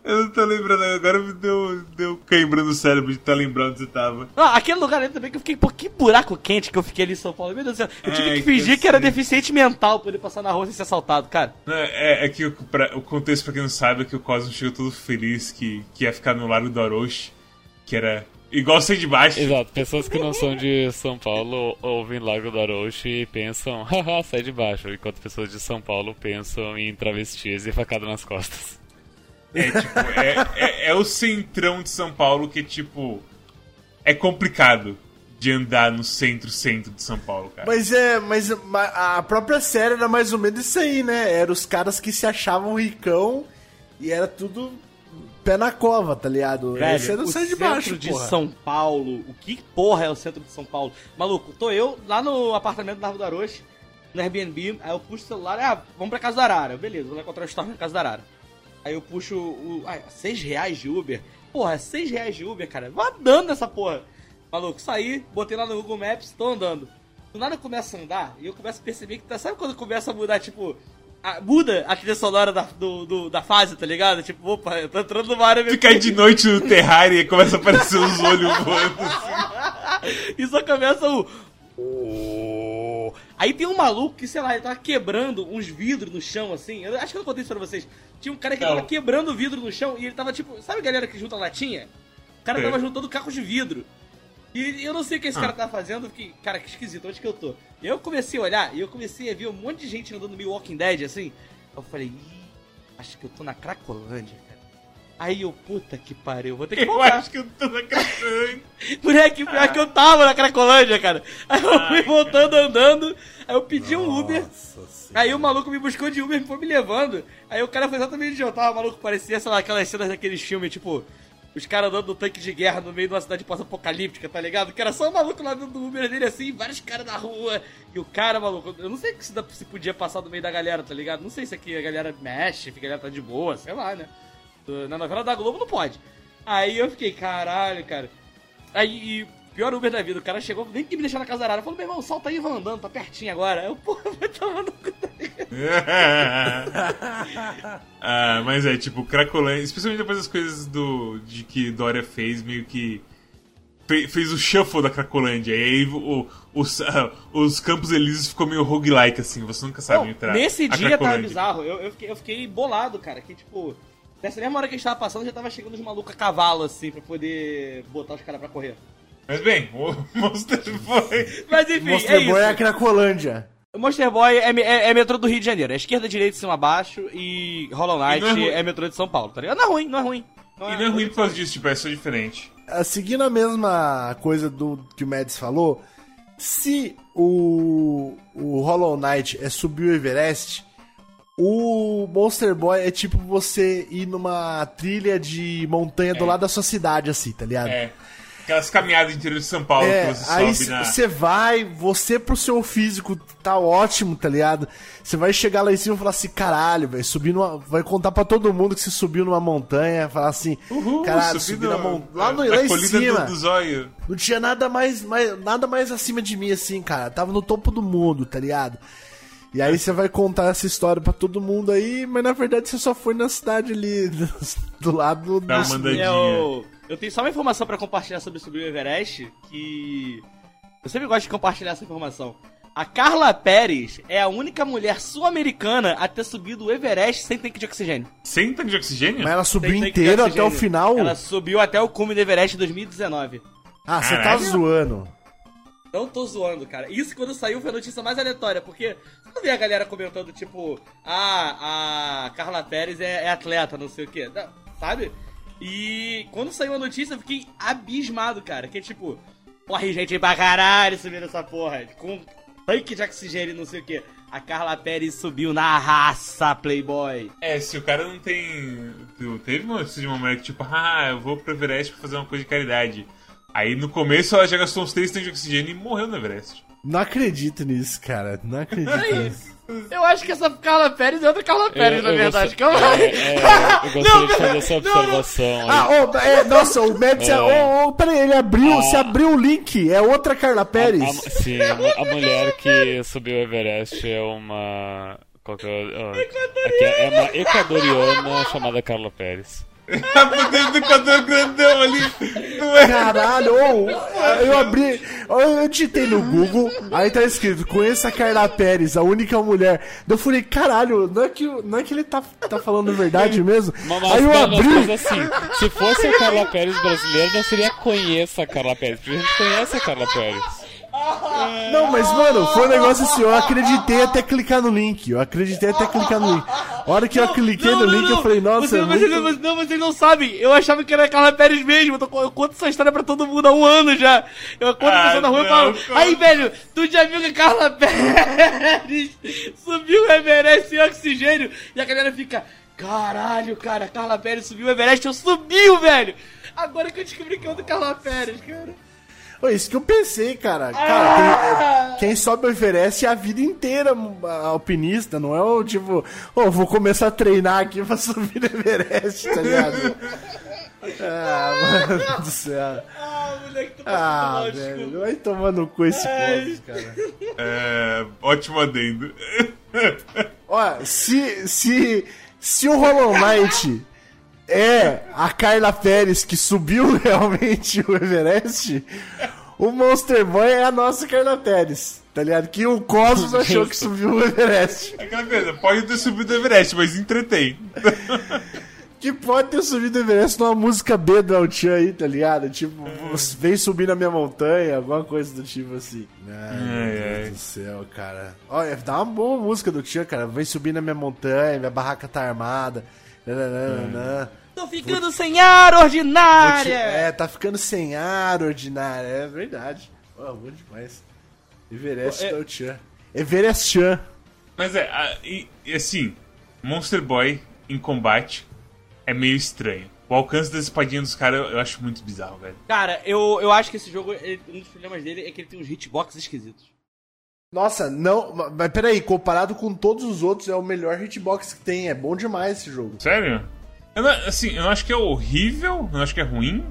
eu não tô lembrando. Agora me deu, deu cãibra no cérebro de estar lembrando onde você tava. Ah, aquele lugar ali também que eu fiquei, pô, que buraco quente que eu fiquei ali em São Paulo. Meu Deus do céu. Eu tive É, que que fingir eu que era deficiente mental pra ele passar na rua sem ser assaltado, cara. Não, É, é que o, pra- o contexto, pra quem não sabe, é que o Cosmo chegou todo feliz que, que ia ficar no Largo do Orochi, que era igual ser de baixo. Exato, pessoas que não são de São Paulo ouvem Lago do Aroche e pensam, (laughs) haha, sai de baixo. Enquanto pessoas de São Paulo pensam em travestis e facada nas costas. É, tipo, é, é, é o centrão de São Paulo que, tipo, é complicado de andar no centro-centro de São Paulo, cara. Mas é, mas ma- a própria série era mais ou menos isso aí, né? Era os caras que se achavam ricão e era tudo pé na cova, tá ligado? Esse era o o sai de centro baixo, de porra. São Paulo. O que porra é o centro de São Paulo? Maluco, tô eu lá no apartamento do Largo do Aroche, no Airbnb, aí eu puxo o celular, ah, vamos pra casa da Arara. Beleza, vou encontrar o Storm na casa da Arara. Aí eu puxo o. Ah, 6 reais de Uber? Porra, 6 reais de Uber, cara. Vou andando nessa porra. Maluco, saí, botei lá no Google Maps, tô andando. Do nada começa a andar e eu começo a perceber que tá. Sabe quando começa a mudar, tipo. A- muda a trilha sonora da, do, do- da fase, tá ligado? Tipo, opa, eu tô entrando numa área Fica aí de (laughs) noite no Terraria e começa a aparecer os olhos voando assim. E só começa o. "Oh". Aí tem um maluco que, sei lá, ele tava quebrando uns vidros no chão, assim. Eu acho que eu contei isso pra vocês. Tinha um cara que Não. tava quebrando vidro no chão e ele tava tipo. Sabe a galera que junta latinha? O cara É. tava juntando cacos de vidro. E eu não sei o que esse cara tava fazendo, eu fiquei, cara, que esquisito, onde que eu tô? E eu comecei a olhar e eu comecei a ver um monte de gente andando meio Walking Dead, assim. Eu falei, ih, acho que eu tô na Cracolândia, cara. Aí eu, puta que pariu, vou ter que Eu voltar. acho que eu tô na Cracolândia. (laughs) Moleque, pior que eu tava na Cracolândia, cara. Aí eu fui voltando andando, aí eu pedi um Uber. Nossa senhora. Aí o maluco me buscou de Uber e foi me levando. Aí o cara foi exatamente onde eu tava, o maluco parecia, sei lá, aquelas cenas daqueles filmes, tipo, os caras andando no tanque de guerra no meio de uma cidade pós-apocalíptica, tá ligado? Que era só o maluco lá dentro do Uber dele assim, vários caras na rua. E o cara, maluco, eu não sei se, se podia passar do meio da galera, tá ligado? Não sei se aqui a galera mexe, a galera tá de boa, sei lá, né? Na novela da Globo não pode. Aí eu fiquei, caralho, cara. Aí, pior Uber da vida, o cara chegou, nem que me deixar na casa da Arara. Falou, meu irmão, solta aí e vai andando, tá pertinho agora. Eu, porra, (laughs) vai tomar no cu, tá (laughs) ah, mas é, tipo, Cracolândia, especialmente depois das coisas do, de que Dória fez, meio que fe- fez o shuffle da Cracolândia. E aí o, os, ah, os Campos Elíseos ficou meio roguelike, assim, você nunca sabe Não, entrar. nesse dia tava Cracolândia. bizarro. Eu, eu, fiquei, eu fiquei bolado, cara. Que tipo, nessa mesma hora que a gente tava passando, já tava chegando os malucos a cavalo, assim, pra poder botar os caras pra correr. Mas bem, o Monster Boy. Mas enfim, Monster é Boy é a isso. Cracolândia. O Monster Boy é, é, é metrô do Rio de Janeiro. É esquerda, direita, cima, baixo. E Hollow Knight E não é é, metrô de São Paulo, tá ligado? Não é ruim, não é ruim. E não é ruim por causa disso, tipo, é só diferente. Ah, Seguindo a mesma coisa do que o Mads falou, se o, o Hollow Knight é subir o Everest, o Monster Boy é tipo você ir numa trilha de montanha do É. lado da sua cidade, assim, tá ligado? É. Aquelas caminhadas do interior de São Paulo É, que você aí sobe na. você vai, você pro seu físico tá ótimo, tá ligado? Você vai chegar lá em cima e falar assim, caralho, velho, subir numa. Vai contar pra todo mundo que você subiu numa montanha, falar assim, Uhul, caralho, subi na montanha. Lá, no, lá em cima. Do, do zóio. Não tinha nada mais, mais, nada mais acima de mim, assim, cara. Tava no topo do mundo, tá ligado? E aí você vai contar essa história pra todo mundo aí, mas na verdade você só foi na cidade ali, (laughs) do lado Dá do... uma andadinha. Eu, eu tenho só uma informação pra compartilhar sobre subir o Everest, que... Eu sempre gosto de compartilhar essa informação. A Carla Pérez é a única mulher sul-americana a ter subido o Everest sem tanque de oxigênio. Sem tanque de oxigênio? Mas ela subiu inteiro até o final? Ela subiu até o cume do Everest em 2019. Ah, você tá zoando. Não tô zoando, cara. Isso quando saiu foi a notícia mais aleatória, porque você não vê a galera comentando, tipo, ah, a Carla Pérez é, é atleta, não sei o quê. Não, sabe? E quando saiu a notícia, eu fiquei abismado, cara. Que tipo, morre gente pra caralho subindo essa porra. Com tanque de oxigênio e não sei o quê. A Carla Pérez subiu na raça, Playboy. É, se o cara não tem. Teve uma notícia de uma mulher que, tipo, ah, eu vou pro Everest pra fazer uma coisa de caridade. Aí no começo ela já gastou uns 3 tanques de oxigênio e morreu no Everest. Não acredito nisso, cara. Não acredito nisso. Eu acho que essa Carla Pérez é outra Carla Pérez, na verdade. Gost... É, é, eu (laughs) gostaria não, de fazer essa observação. Não, ah, oh, é, nossa, o Mads. É. Oh, oh, peraí, ele abriu. Ah, se abriu o link. É outra Carla Pérez. A, a, sim, a, a mulher que subiu o Everest é uma. Qual que é, oh, é, é uma equadoriana chamada Carla Pérez. A poder do Equador grandão ali. Não é? Caralho, oh, eu abri. Eu digitei no Google, aí tá escrito: conheça a Carla Pérez, a única mulher. Eu falei, caralho, não é que, não é que ele tá, tá falando verdade mesmo? Mas, aí eu abri. Mas assim, se fosse a Carla Pérez brasileira, não seria conheça a Carla Pérez, porque a gente conhece a Carla Pérez. (laughs) Não, mas mano, foi um negócio assim, eu acreditei até clicar no link. Eu acreditei até clicar no link. A hora que eu cliquei não, no link, não, eu falei, nossa. Você, é muito... não, vocês não sabem. Eu achava que era a Carla Pérez mesmo. Eu, tô, eu, conto essa história pra todo mundo há um ano já. Eu conto ah, pessoa na rua e falo. Aí, velho, tu já viu que a Carla (laughs) Pérez subiu o Everest sem oxigênio? E a galera fica. Caralho, cara, a Carla Pérez subiu o Everest, eu subiu, velho! Agora que eu descobri que é o do Carla Pérez, cara. Foi isso que eu pensei, cara. Cara, quem, quem sobe o Everest é a vida inteira alpinista, não é o tipo, oh, vou começar a treinar aqui pra subir o Everest, tá ligado? ah, mano (laughs) do céu. Ah, moleque, tá ah, velho, vai tomando cu esse povo, cara. É, ótimo adendo. Olha, se, se, se o Hollow Knight é a Carla Pérez que subiu (laughs) realmente o Everest, o Monster Boy é a nossa Carla Pérez. Tá ligado? Que o Cosmos achou que subiu o Everest. É aquela coisa, pode ter subido o Everest, mas entretém. (laughs) que pode ter subido o Everest numa música B do El Chan aí, tá ligado? Tipo, vem subir na minha montanha, alguma coisa do tipo assim. Ai, meu Deus do céu, cara. Olha, dá uma boa música do Chan, cara. Vem subir na minha montanha, minha barraca tá armada. Nananana. Tô ficando Vou... sem ar, ordinária! Te... É, tá ficando sem ar, ordinária. É verdade. Pô, bom demais. Everest é... Chan. Everest Chan. Mas é, e, assim, Monster Boy em combate é meio estranho. O alcance da espadinha dos caras eu acho muito bizarro, velho. Cara, eu, eu acho que esse jogo, ele, um dos problemas dele é que ele tem uns hitboxes esquisitos. Nossa, não. Mas peraí, comparado com todos os outros, é o melhor hitbox que tem. É bom demais esse jogo. Sério? Eu não, assim, eu não acho que é horrível, eu não acho que é ruim.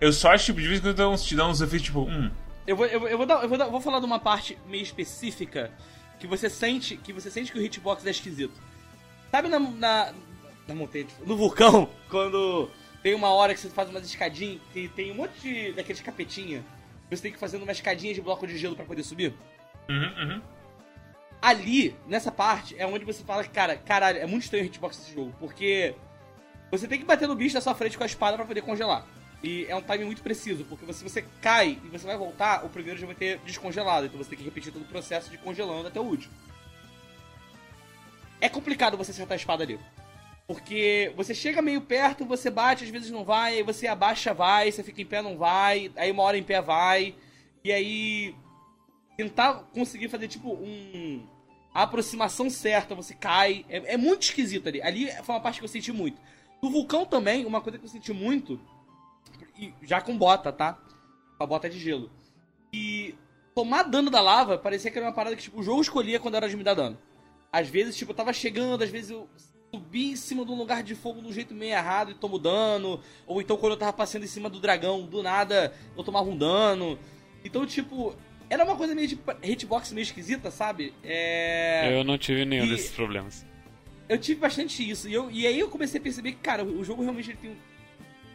Eu só acho, tipo, de vez em quando te dá uns efeitos, tipo, hum. Eu vou, eu, eu vou, dar, eu vou, dar, vou falar de uma parte meio específica que você sente que você sente que o hitbox é esquisito. Sabe na, na, na montanha, no vulcão, (laughs) quando tem uma hora que você faz umas escadinhas e tem um monte de, daqueles capetinha, você tem que fazer uma escadinha de bloco de gelo para poder subir? Uhum, uhum. Ali, nessa parte, é onde você fala cara, caralho, é muito estranho o hitbox desse jogo, porque você tem que bater no bicho da sua frente com a espada para poder congelar. E é um timing muito preciso, porque se você cai e você vai voltar, o primeiro já vai ter descongelado, então você tem que repetir todo o processo de congelando até o último. É complicado você acertar a espada ali. Porque você chega meio perto, você bate, às vezes não vai, aí você abaixa, vai, você fica em pé, não vai, aí uma hora em pé vai, e aí tentar conseguir fazer tipo um. A aproximação certa, você cai. É, é, muito esquisito ali. Ali foi uma parte que eu senti muito. No vulcão também, uma coisa que eu senti muito. Já com bota, tá? Com a bota de gelo. E tomar dano da lava parecia que era uma parada que tipo, o jogo escolhia quando era de me dar dano. Às vezes, tipo, eu tava chegando, às vezes eu subi em cima de um lugar de fogo de um jeito meio errado e tomo dano. Ou então quando eu tava passando em cima do dragão, do nada eu tomava um dano. Então, tipo, era uma coisa meio de hitbox meio esquisita, sabe? É... Eu não tive nenhum e... desses problemas. Eu tive bastante isso. E, eu, e aí eu comecei a perceber que, cara, o jogo realmente tem.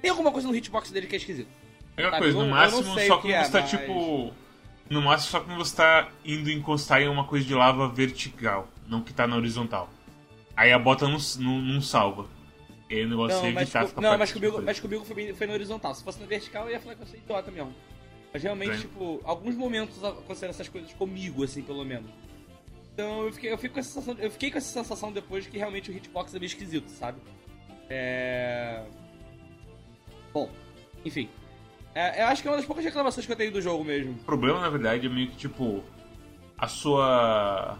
Tem alguma coisa no hitbox dele que é esquisito. É uma coisa, no máximo, só quando é, você tá mas... tipo. No máximo, só quando você tá indo encostar em uma coisa de lava vertical, não que tá na horizontal. Aí a bota não, não, não salva. E aí o negócio não, é evitar ficar Não, mas comigo, mas comigo foi, foi na horizontal. Se fosse na vertical, eu ia falar que eu sou idiota mesmo. Mas realmente, tipo, alguns momentos aconteceram essas coisas comigo, assim, pelo menos. Então eu fiquei, eu, fico com essa sensação, eu fiquei com essa sensação depois de que realmente o hitbox é meio esquisito, sabe? É. Bom, enfim. É, eu acho que é uma das poucas reclamações que eu tenho do jogo mesmo. O problema, na verdade, é meio que tipo. A sua.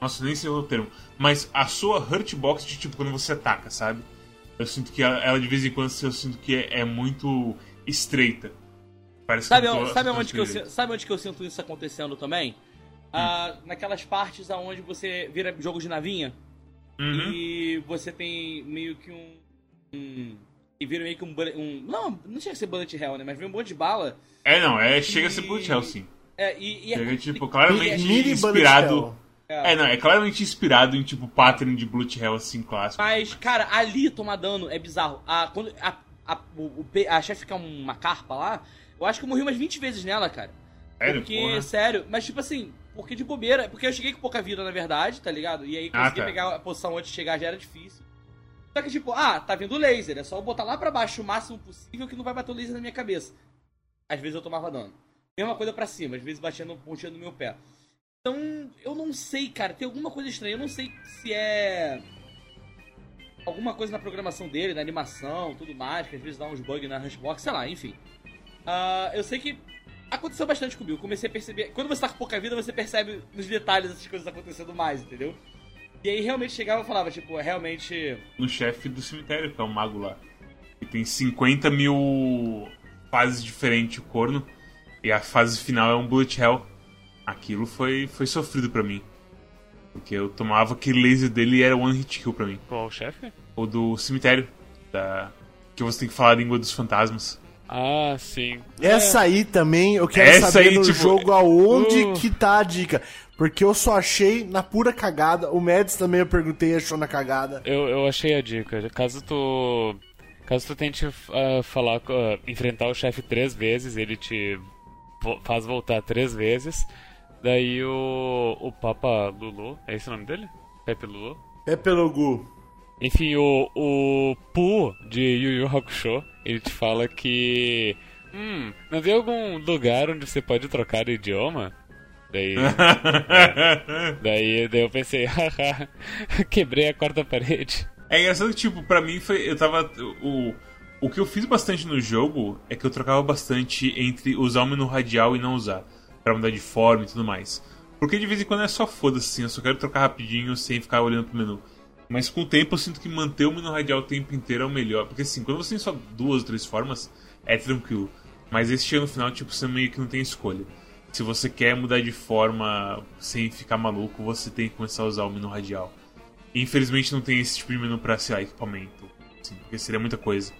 Nossa, nem sei o termo. Mas a sua hurtbox de tipo quando você ataca, sabe? Eu sinto que ela, ela de vez em quando eu sinto que é, é muito estreita. Parece Sabe, que eu sabe, onde que eu, sabe onde que eu sinto isso acontecendo também? Ah, naquelas partes aonde você vira jogo de navinha Uhum. e você tem meio que um. um e vira meio que um, um. Não, não chega a ser bullet hell, né? Mas vem um monte de bala. É, não, é, chega a ser E- Bullet Hell, sim. É, e, e é Chega, tipo, claramente Mini Bullet inspirado. É. É, não, é claramente inspirado em, tipo, pattern de Bullet Hell, assim, clássico. Mas, cara, ali tomar dano é bizarro. A, quando a, a, o, a chefe fica uma carpa lá, eu acho que eu morri umas 20 vezes nela, cara. Sério, Porque, porra. sério, mas tipo assim, porque de bobeira, porque eu cheguei com pouca vida, na verdade, tá ligado? E aí Ah, consegui tá. pegar a posição antes de chegar já era difícil. Só que, tipo, ah, tá vindo laser, é só eu botar lá pra baixo o máximo possível que não vai bater o laser na minha cabeça. Às vezes eu tomava dano. Mesma coisa pra cima, às vezes batia no pontinha no meu pé. Então, eu não sei, cara, tem alguma coisa estranha, eu não sei se é alguma coisa na programação dele, na animação, tudo mais, que às vezes dá uns bugs na Hunchbox, sei lá, enfim. Ah, eu sei que aconteceu bastante comigo. Comecei a perceber. Quando você tá com pouca vida, você percebe nos detalhes essas coisas acontecendo mais, entendeu? E aí realmente chegava e falava, tipo, é realmente. No chefe do cemitério, que é o mago lá. Que tem 50 mil fases diferentes, o corno. E a fase final é um Bullet Hell. Aquilo foi, foi sofrido pra mim. Porque eu tomava aquele laser dele e era one hit kill pra mim. Qual o chefe? O do cemitério. Da... Que você tem que falar a língua dos fantasmas. Ah, sim. Essa aí também, eu quero Essa saber aí, no tipo, jogo aonde uh. que tá a dica. Porque eu só achei na pura cagada. O Mads também eu perguntei e achou na cagada. Eu, eu achei a dica. Caso tu. Caso tu tente ah, falar, ah, enfrentar o chefe três vezes, ele te vo- faz voltar três vezes. Daí o. O Papa Lulu, é esse o nome dele? Pepe Lulu? É pelo Gu. Enfim, o, o Pooh de Yu Yu Hakusho, ele te fala que. Hum, não tem algum lugar onde você pode trocar de idioma? Daí. (laughs) daí, daí eu pensei, haha, quebrei a quarta parede. É engraçado que, tipo, pra mim foi. Eu tava. O, o que eu fiz bastante no jogo é que eu trocava bastante entre usar o menu radial e não usar. Pra mudar de forma e tudo mais. Porque de vez em quando é só foda-se, assim, eu só quero trocar rapidinho sem ficar olhando pro menu. Mas com o tempo eu sinto que manter o menu radial o tempo inteiro é o melhor. Porque assim, quando você tem só duas ou três formas, é tranquilo. Mas esse chega no final, tipo, você meio que não tem escolha. Se você quer mudar de forma sem ficar maluco, você tem que começar a usar o menu radial. Infelizmente não tem esse tipo de menu pra, sei lá, equipamento. Assim, porque seria muita coisa.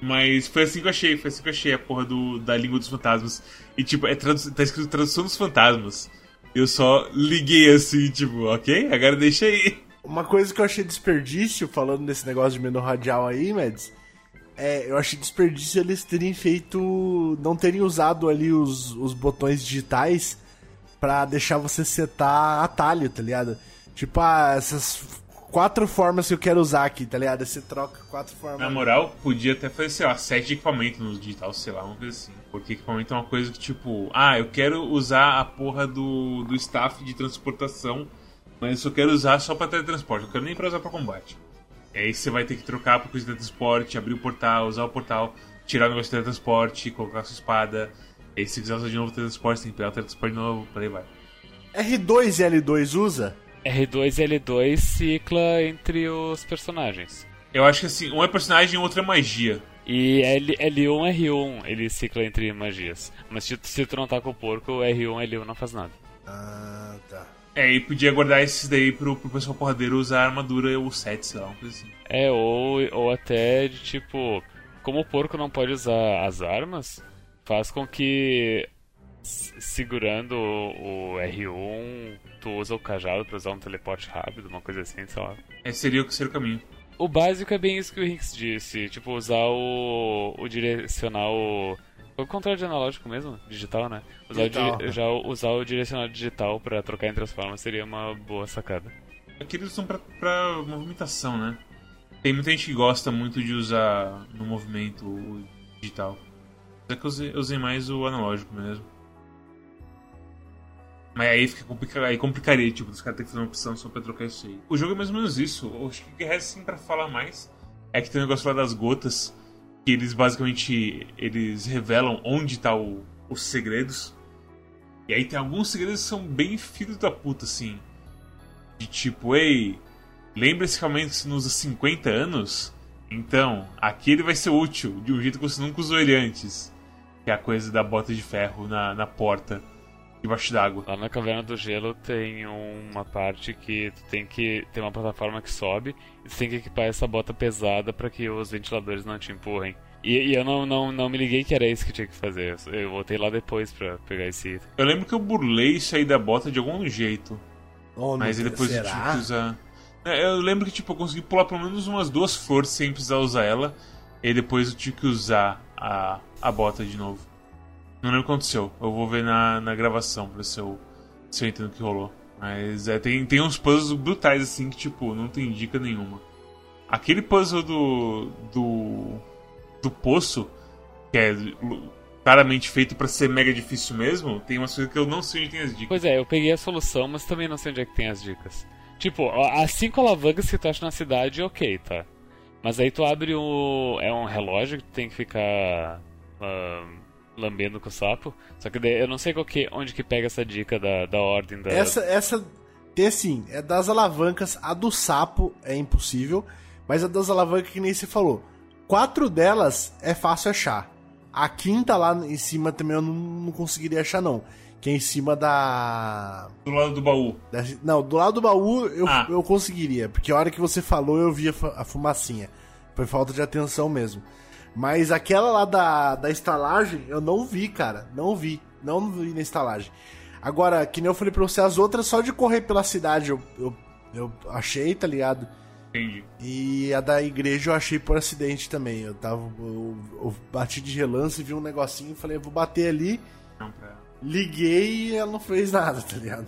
Mas foi assim que eu achei, foi assim que eu achei a porra do, da língua dos fantasmas. E tipo, é tá escrito tradução dos fantasmas. Eu só liguei assim, tipo, ok, agora deixa aí. Uma coisa que eu achei desperdício, falando desse negócio de menu radial aí, Mads, é, eu achei desperdício eles terem feito. não terem usado ali os, os botões digitais pra deixar você setar atalho, tá ligado? Tipo, ah, essas quatro formas que eu quero usar aqui, tá ligado? Você troca quatro formas. Na moral, podia até fazer, sei lá, sete equipamentos no digital, sei lá, uma coisa assim. Porque equipamento é uma coisa que, tipo, ah, eu quero usar a porra do, do staff de transportação, mas eu só quero usar só pra teletransporte, eu quero nem pra usar pra combate. E aí você vai ter que trocar por coisa de teletransporte, abrir o portal, usar o portal, tirar o negócio de teletransporte, colocar a sua espada. E aí se quiser usar de novo o teletransporte, tem que pegar o teletransporte de novo, por aí vai. R2 e L2 usa? R2 e L2 cicla entre os personagens. Eu acho que assim, um é personagem e o outro é magia. E L, L1 R1 ele cicla entre magias. Mas se, se tu não tá com o porco, R1 L1 não faz nada. Ah, tá. É, e podia guardar esses daí pro, pro pessoal porradeiro usar a armadura ou set, sei lá, uma coisa assim. É, ou, ou até de tipo, como o porco não pode usar as armas, faz com que segurando o, o R1, tu usa o cajado pra usar um teleporte rápido, uma coisa assim, sei lá. Esse seria, o- seria o caminho. O básico é bem isso que o Hinks disse, tipo, usar o, o direcional. O controle de analógico mesmo, digital, né? Usar, o, Digital. di- já o- usar o direcional digital pra trocar entre as formas seria uma boa sacada. Aqui eles usam pra, pra movimentação, né? Tem muita gente que gosta muito de usar no movimento o digital. Só que eu usei, eu usei mais o analógico mesmo. Mas aí fica complicado, aí complicaria, tipo, os caras terem que fazer uma opção só pra trocar isso aí. O jogo é mais ou menos isso. Eu Acho que o que resta assim pra falar mais é que tem um negócio lá das gotas, que eles basicamente eles revelam onde tá o, os segredos. E aí tem alguns segredos que são bem filhos da puta, assim. De tipo, ei, lembra esse equipamento que usa há 50 anos? Então, aqui ele vai ser útil, de um jeito que você nunca usou ele antes. Que é a coisa da bota de ferro na, na porta debaixo d'água. Lá na Caverna do Gelo tem uma parte que tu tem que ter uma plataforma que sobe e tu tem que equipar essa bota pesada para que os ventiladores não te empurrem. E, e, eu não, não, não me liguei que era isso que tinha que fazer. Eu voltei lá depois pra pegar esse item. Eu lembro que eu burlei isso aí da bota de algum jeito. Oh, mas depois será? eu tive que usar. É, eu lembro que tipo, eu consegui pular pelo menos umas duas flores sem precisar usar ela. E depois eu tive que usar a, a bota de novo. Não lembro o que aconteceu. Eu vou ver na, na gravação pra se eu, se eu entendo o que rolou. Mas é, tem, tem uns puzzles brutais assim que, tipo, não tem dica nenhuma. Aquele puzzle do. do. do poço, que é claramente feito para ser mega difícil mesmo, tem umas coisas que eu não sei onde tem as dicas. Pois é, eu peguei a solução, mas também não sei onde é que tem as dicas. Tipo, as cinco alavancas que tu acha na cidade, ok, tá. Mas aí tu abre o. É um relógio que tu tem que ficar. Uh, lambendo com o sapo. Só que eu não sei qual que, onde que pega essa dica da, da ordem da. Essa, essa. Tem assim, é das alavancas, a do sapo é impossível, mas a das alavancas que nem você falou. Quatro delas é fácil achar. A quinta lá em cima também eu não, não conseguiria achar, não. Que é em cima da. Do lado do baú. Da... Não, do lado do baú eu, ah. eu conseguiria. Porque a hora que você falou eu vi a fumacinha. Foi falta de atenção mesmo. Mas aquela lá da, da estalagem, eu não vi, cara. Não vi. Não vi na estalagem. Agora, que nem eu falei pra você, as outras, só de correr pela cidade eu, eu, eu achei, tá ligado? Entendi. E a da igreja eu achei por acidente também. Eu tava. Eu, eu bati de relance, vi um negocinho, falei, vou bater ali. Não, pra... Liguei e ela não fez nada, tá ligado?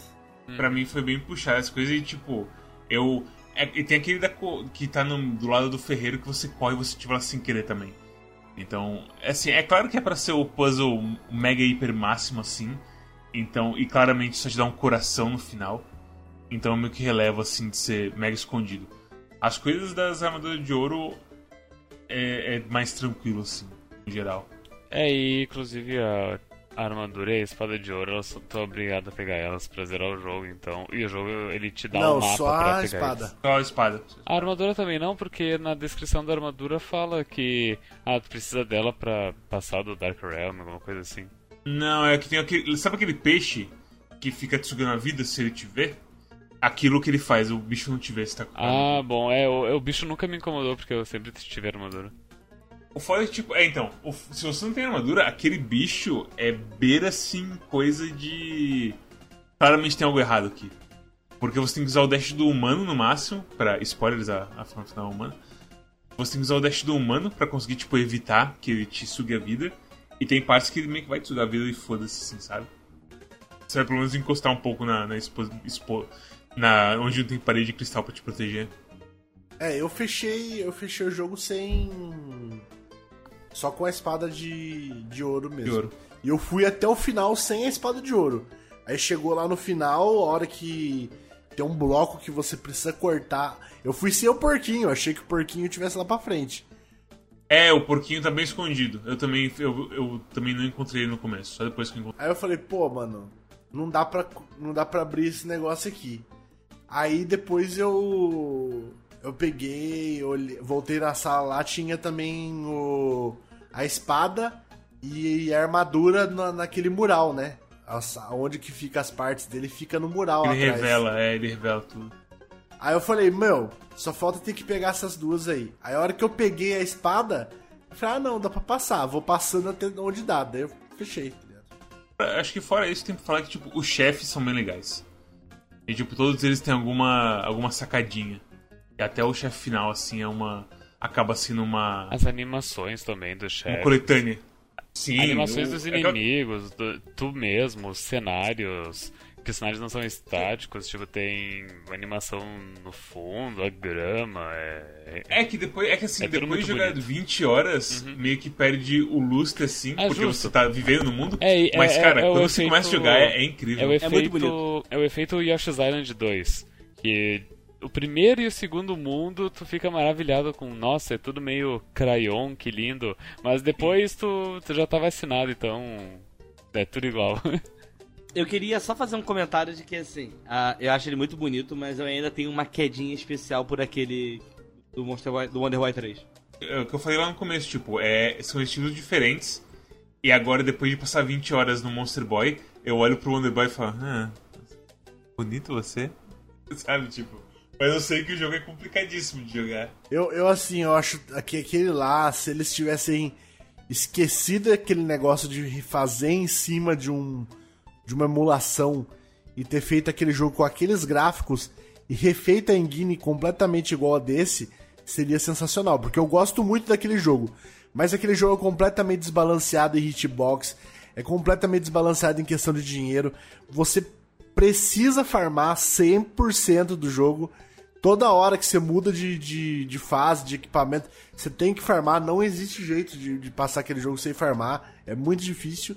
Pra mim foi bem puxar as coisas e tipo, eu. É, e tem aquele da, que tá no, do lado do ferreiro que você corre e você tira lá sem querer também. Então, assim, é claro que é para ser o puzzle mega hiper máximo assim. Então, e claramente só te dá um coração no final. Então, meio que releva assim de ser mega escondido. As coisas das armaduras de ouro é, é mais tranquilo assim, em geral. É, e inclusive a armadura e a espada de ouro, eu tô obrigado a pegar elas pra zerar o jogo, então. E o jogo ele te dá não, um mapa só pra a pegar espada. Só a espada. A armadura também não, porque na descrição da armadura fala que ah, tu precisa dela pra passar do Dark Realm, alguma coisa assim. Não, é que tem aquele. Sabe aquele peixe que fica te sugando a vida se ele te ver? Aquilo que ele faz, o bicho não te vê se tá com Ah, bom, é, o, o bicho nunca me incomodou porque eu sempre tive armadura. O foda é tipo. É, então, o, se você não tem armadura, aquele bicho é beira assim coisa de. Claramente tem algo errado aqui. Porque você tem que usar o dash do humano no máximo, para spoilers a, a final humana. Você tem que usar o dash do humano para conseguir, tipo, evitar que ele te sugue a vida. E tem partes que ele meio que vai te sugar a vida e foda-se, assim, sabe? Você vai pelo menos encostar um pouco na, na, expo, expo, na onde não tem parede de cristal para te proteger. É, eu fechei, eu fechei o jogo sem só com a espada de, de ouro mesmo. De ouro. E eu fui até o final sem a espada de ouro. Aí chegou lá no final, a hora que tem um bloco que você precisa cortar. Eu fui sem o porquinho, achei que o porquinho tivesse lá pra frente. É, o porquinho tá bem escondido. Eu também, eu, eu também não encontrei ele no começo, só depois que eu encontrei. Aí eu falei, pô, mano, não dá pra, não dá pra abrir esse negócio aqui. Aí depois eu eu peguei, olhei, voltei na sala lá, tinha também o, a espada e a armadura na, naquele mural, né? Onde que fica as partes dele fica no mural Ele atrás. revela, é, ele revela tudo. Aí eu falei, meu, só falta ter que pegar essas duas aí. Aí a hora que eu peguei a espada, eu falei, ah não, dá pra passar, vou passando até onde dá. Daí eu fechei. Tá Acho que fora isso tem que falar que, tipo, os chefes são bem legais. E, tipo, todos eles têm alguma, alguma sacadinha. E até o chefe final, assim, é uma. Acaba sendo uma. As animações também do chefe. Uma coletânea. Sim. Animações o... dos inimigos, do, tu mesmo, os cenários. Que os cenários não são estáticos, tipo, tem animação no fundo, a grama. É, é que depois. É que assim, é depois de jogar bonito. 20 horas, uhum. meio que perde o lustre, assim, é porque justo. você tá vivendo no mundo. É, mas, cara, quando efeito... você começa a jogar, é, incrível. É o efeito, muito bonito. É o efeito Yoshi's Island 2. Que o primeiro e o segundo mundo, tu fica maravilhado com, nossa, é tudo meio crayon, que lindo. Mas depois tu, tu já tá vacinado, então é tudo igual. (laughs) Eu queria só fazer um comentário de que, assim, uh, eu acho ele muito bonito, mas eu ainda tenho uma quedinha especial por aquele do, Monster Boy, do Wonder Boy 3. É o que eu falei lá no começo, tipo, é, são estilos diferentes. E agora, depois de passar 20 horas no Monster Boy, eu olho pro Wonder Boy e falo, ah, bonito você. (laughs) Sabe, tipo. Mas eu sei que o jogo é complicadíssimo de jogar. Eu, eu assim, eu acho que aquele lá, se eles tivessem esquecido aquele negócio de fazer em cima de um de uma emulação e ter feito aquele jogo com aqueles gráficos e refeito a engine completamente igual a desse, seria sensacional, porque eu gosto muito daquele jogo, mas aquele jogo é completamente desbalanceado em hitbox, é completamente desbalanceado em questão de dinheiro. Você precisa farmar 100% do jogo. Toda hora que você muda de, de, de, fase, de equipamento, você tem que farmar. Não existe jeito de, de passar aquele jogo sem farmar. É muito difícil.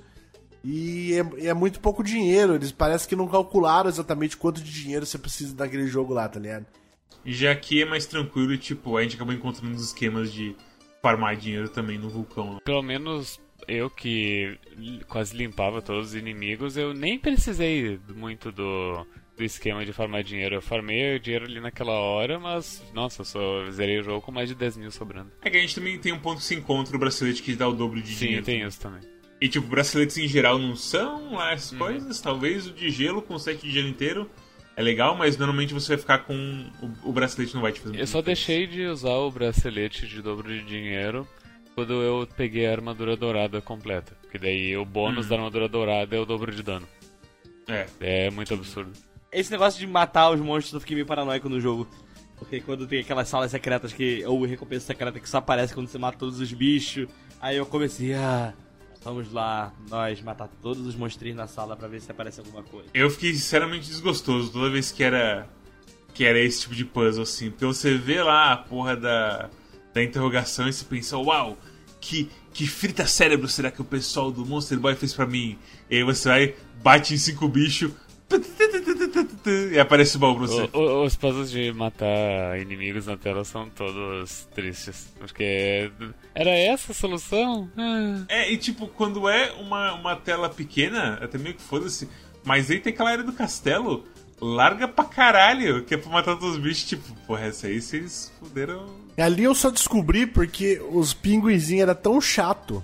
E é, é, muito pouco dinheiro. Eles parece que não calcularam exatamente quanto de dinheiro você precisa daquele jogo lá, tá ligado? E já aqui é mais tranquilo, tipo, a gente acabou encontrando os esquemas de farmar dinheiro também no vulcão. Pelo menos eu que quase limpava todos os inimigos, eu nem precisei muito do, do esquema de farmar dinheiro. Eu farmei o dinheiro ali naquela hora, mas, nossa, eu só zerei o jogo com mais de 10 mil sobrando. É que a gente também tem um ponto que se encontra o bracelete que dá o dobro de Sim, dinheiro. Sim, tem isso também. E, tipo, braceletes em geral não são lá as uhum. coisas. Talvez o de gelo com o set de gelo inteiro é legal, mas normalmente você vai ficar com. O, o bracelete não vai te fazer Eu só diferença. deixei de usar o bracelete de dobro de dinheiro quando eu peguei a armadura dourada completa. Porque daí o bônus hum. da armadura dourada é o dobro de dano. É. É muito absurdo. Esse negócio de matar os monstros eu fiquei meio paranoico no jogo. Porque quando tem aquelas salas secretas que. ou recompensa secreta que só aparece quando você mata todos os bichos. Aí eu comecei a. Vamos lá, nós matar todos os monstrinhos na sala para ver se aparece alguma coisa. Eu fiquei sinceramente desgostoso toda vez que era que era esse tipo de puzzle assim, porque você vê lá a porra da da interrogação e você pensa, uau, que que frita cérebro será que o pessoal do Monster Boy fez para mim? E aí você vai, bate em cinco bichos, e aparece o baú pra você. O, os puzzles de matar inimigos na tela são todos tristes. Porque era essa a solução? Ah. É, e tipo, quando é uma, uma tela pequena, até meio que foda-se. Mas aí tem aquela área do castelo, larga pra caralho, que é pra matar todos os bichos. Tipo, porra, essa aí vocês fuderam. Ali eu só descobri porque os pinguinzinhos era tão chato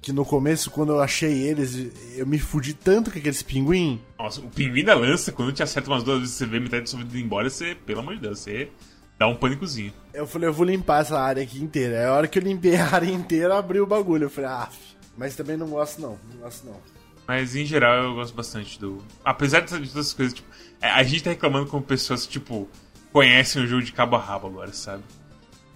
que no começo, quando eu achei eles, eu me fudi tanto com aqueles pinguim. Nossa, o pinguim da lança, quando te acerta umas duas vezes você vê metade da sua vida embora, você, pelo amor de Deus, você dá um pânicozinho. Eu falei, eu vou limpar essa área aqui inteira. Aí a hora que eu limpei a área inteira, abriu o bagulho. Eu falei, ah, mas também não gosto não, não gosto não. Mas em geral eu gosto bastante do. Apesar de todas essas coisas, tipo, é, a gente tá reclamando com pessoas que, tipo, conhecem o jogo de cabo a rabo agora, sabe?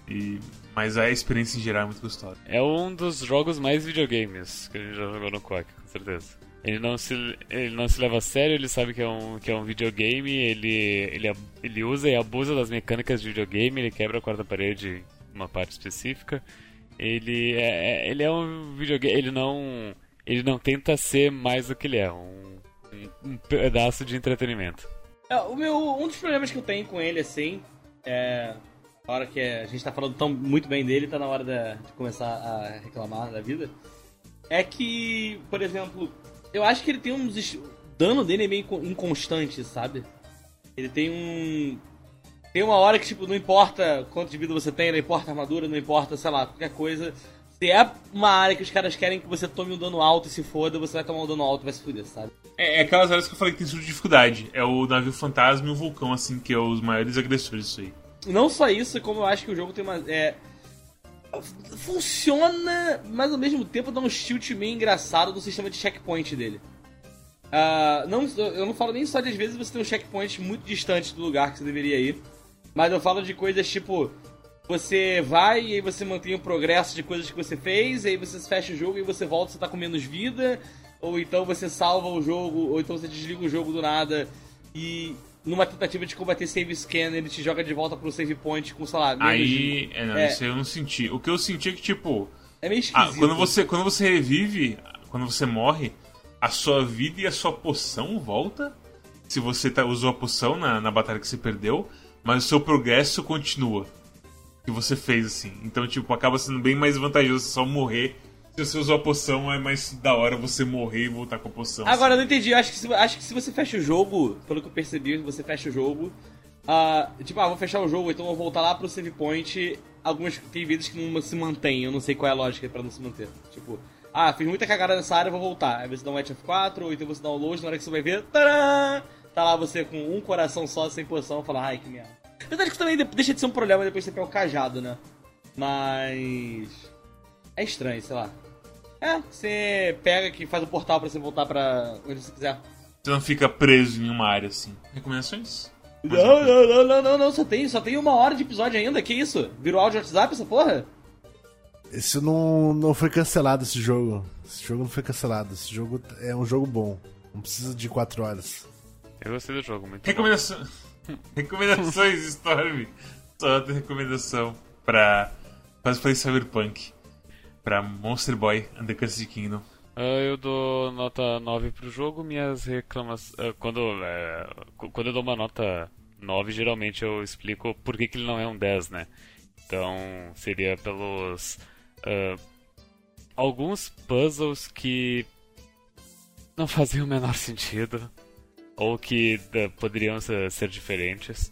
E mas a experiência em geral é muito gostosa. É um dos jogos mais videogames que a gente já jogou no Quack, com certeza. Ele não se, ele não se leva a sério, ele sabe que é um, que é um videogame, ele, ele, ele usa e abusa das mecânicas de videogame, ele quebra a quarta parede em uma parte específica. Ele é, é ele é um videogame, ele não, ele não tenta ser mais do que ele é, um, um, um pedaço de entretenimento. É, o meu, um dos problemas que eu tenho com ele, assim, é a hora que a gente tá falando tão muito bem dele, tá na hora de, de começar a reclamar da vida. É que, por exemplo, eu acho que ele tem uns. O dano dele é meio inconstante, sabe? Ele tem um. Tem uma hora que, tipo, não importa quanto de vida você tem, não importa armadura, não importa, sei lá, qualquer coisa. Se é uma área que os caras querem que você tome um dano alto e se foda, você vai tomar um dano alto e vai se fuder, sabe? É, é aquelas áreas que eu falei que tem sua dificuldade. É o navio fantasma e o vulcão, assim, que é os maiores agressores disso aí. Não só isso, como eu acho que o jogo tem uma. É, funciona, mas ao mesmo tempo dá um tilt meio engraçado do sistema de checkpoint dele. Uh, não, eu não falo nem só de às vezes você tem um checkpoint muito distante do lugar que você deveria ir, mas eu falo de coisas tipo você vai e aí você mantém o progresso de coisas que você fez, aí você fecha o jogo e você volta, você tá com menos vida, ou então você salva o jogo, ou então você desliga o jogo do nada e numa tentativa de combater save scan, ele te joga de volta pro save point com, sei lá, Aí, é, não, é. isso eu não senti. O que eu senti é que, tipo. É meio ah, esquisito. Ah, quando, você, quando você revive, quando você morre, a sua vida e a sua poção volta. Se você tá, usou a poção na, na batalha que você perdeu, mas o seu progresso continua. Que você fez, assim. Então, tipo, acaba sendo bem mais vantajoso só morrer se você usou a poção, é mais da hora você morrer e voltar com a poção. Agora, assim. eu não entendi. Acho que, se, acho que se você fecha o jogo, pelo que eu percebi, você fecha o jogo. Uh, tipo, ah, vou fechar o jogo, então vou voltar lá pro save point. Algumas tem vezes que não se mantém, eu não sei qual é a lógica para não se manter. Tipo, Ah, fiz muita cagada nessa área, vou voltar. Aí você dá um F 4 ou então você dá um load, na hora que você vai ver, tadã! Tá lá você com um coração só, sem poção, fala, ai que merda. Apesar que também deixa de ser um problema depois de você pegar o cajado, né? Mas. É estranho, sei lá. É, você pega que faz o portal pra você voltar pra onde você quiser. Você não fica preso em uma área assim. Recomendações? Não, não, não, não, não, não, só tem, só tem uma hora de episódio ainda, que isso? Virou áudio WhatsApp essa porra? Esse não, não foi cancelado, esse jogo. Esse jogo não foi cancelado. Esse jogo é um jogo bom. Não precisa de 4 horas. Eu gostei do jogo, muito Recomendação... (laughs) Recomendações, Storm. Só outra recomendação pra cosplay Cyberpunk. Pra Monster Boy and the Cursed Kingdom. Uh, eu dou nota 9 pro jogo, minhas reclamações. Uh, quando, uh, quando eu dou uma nota 9, geralmente eu explico por que, que ele não é um 10, né? Então seria pelos. alguns puzzles que não faziam o menor sentido, ou que poderiam ser diferentes,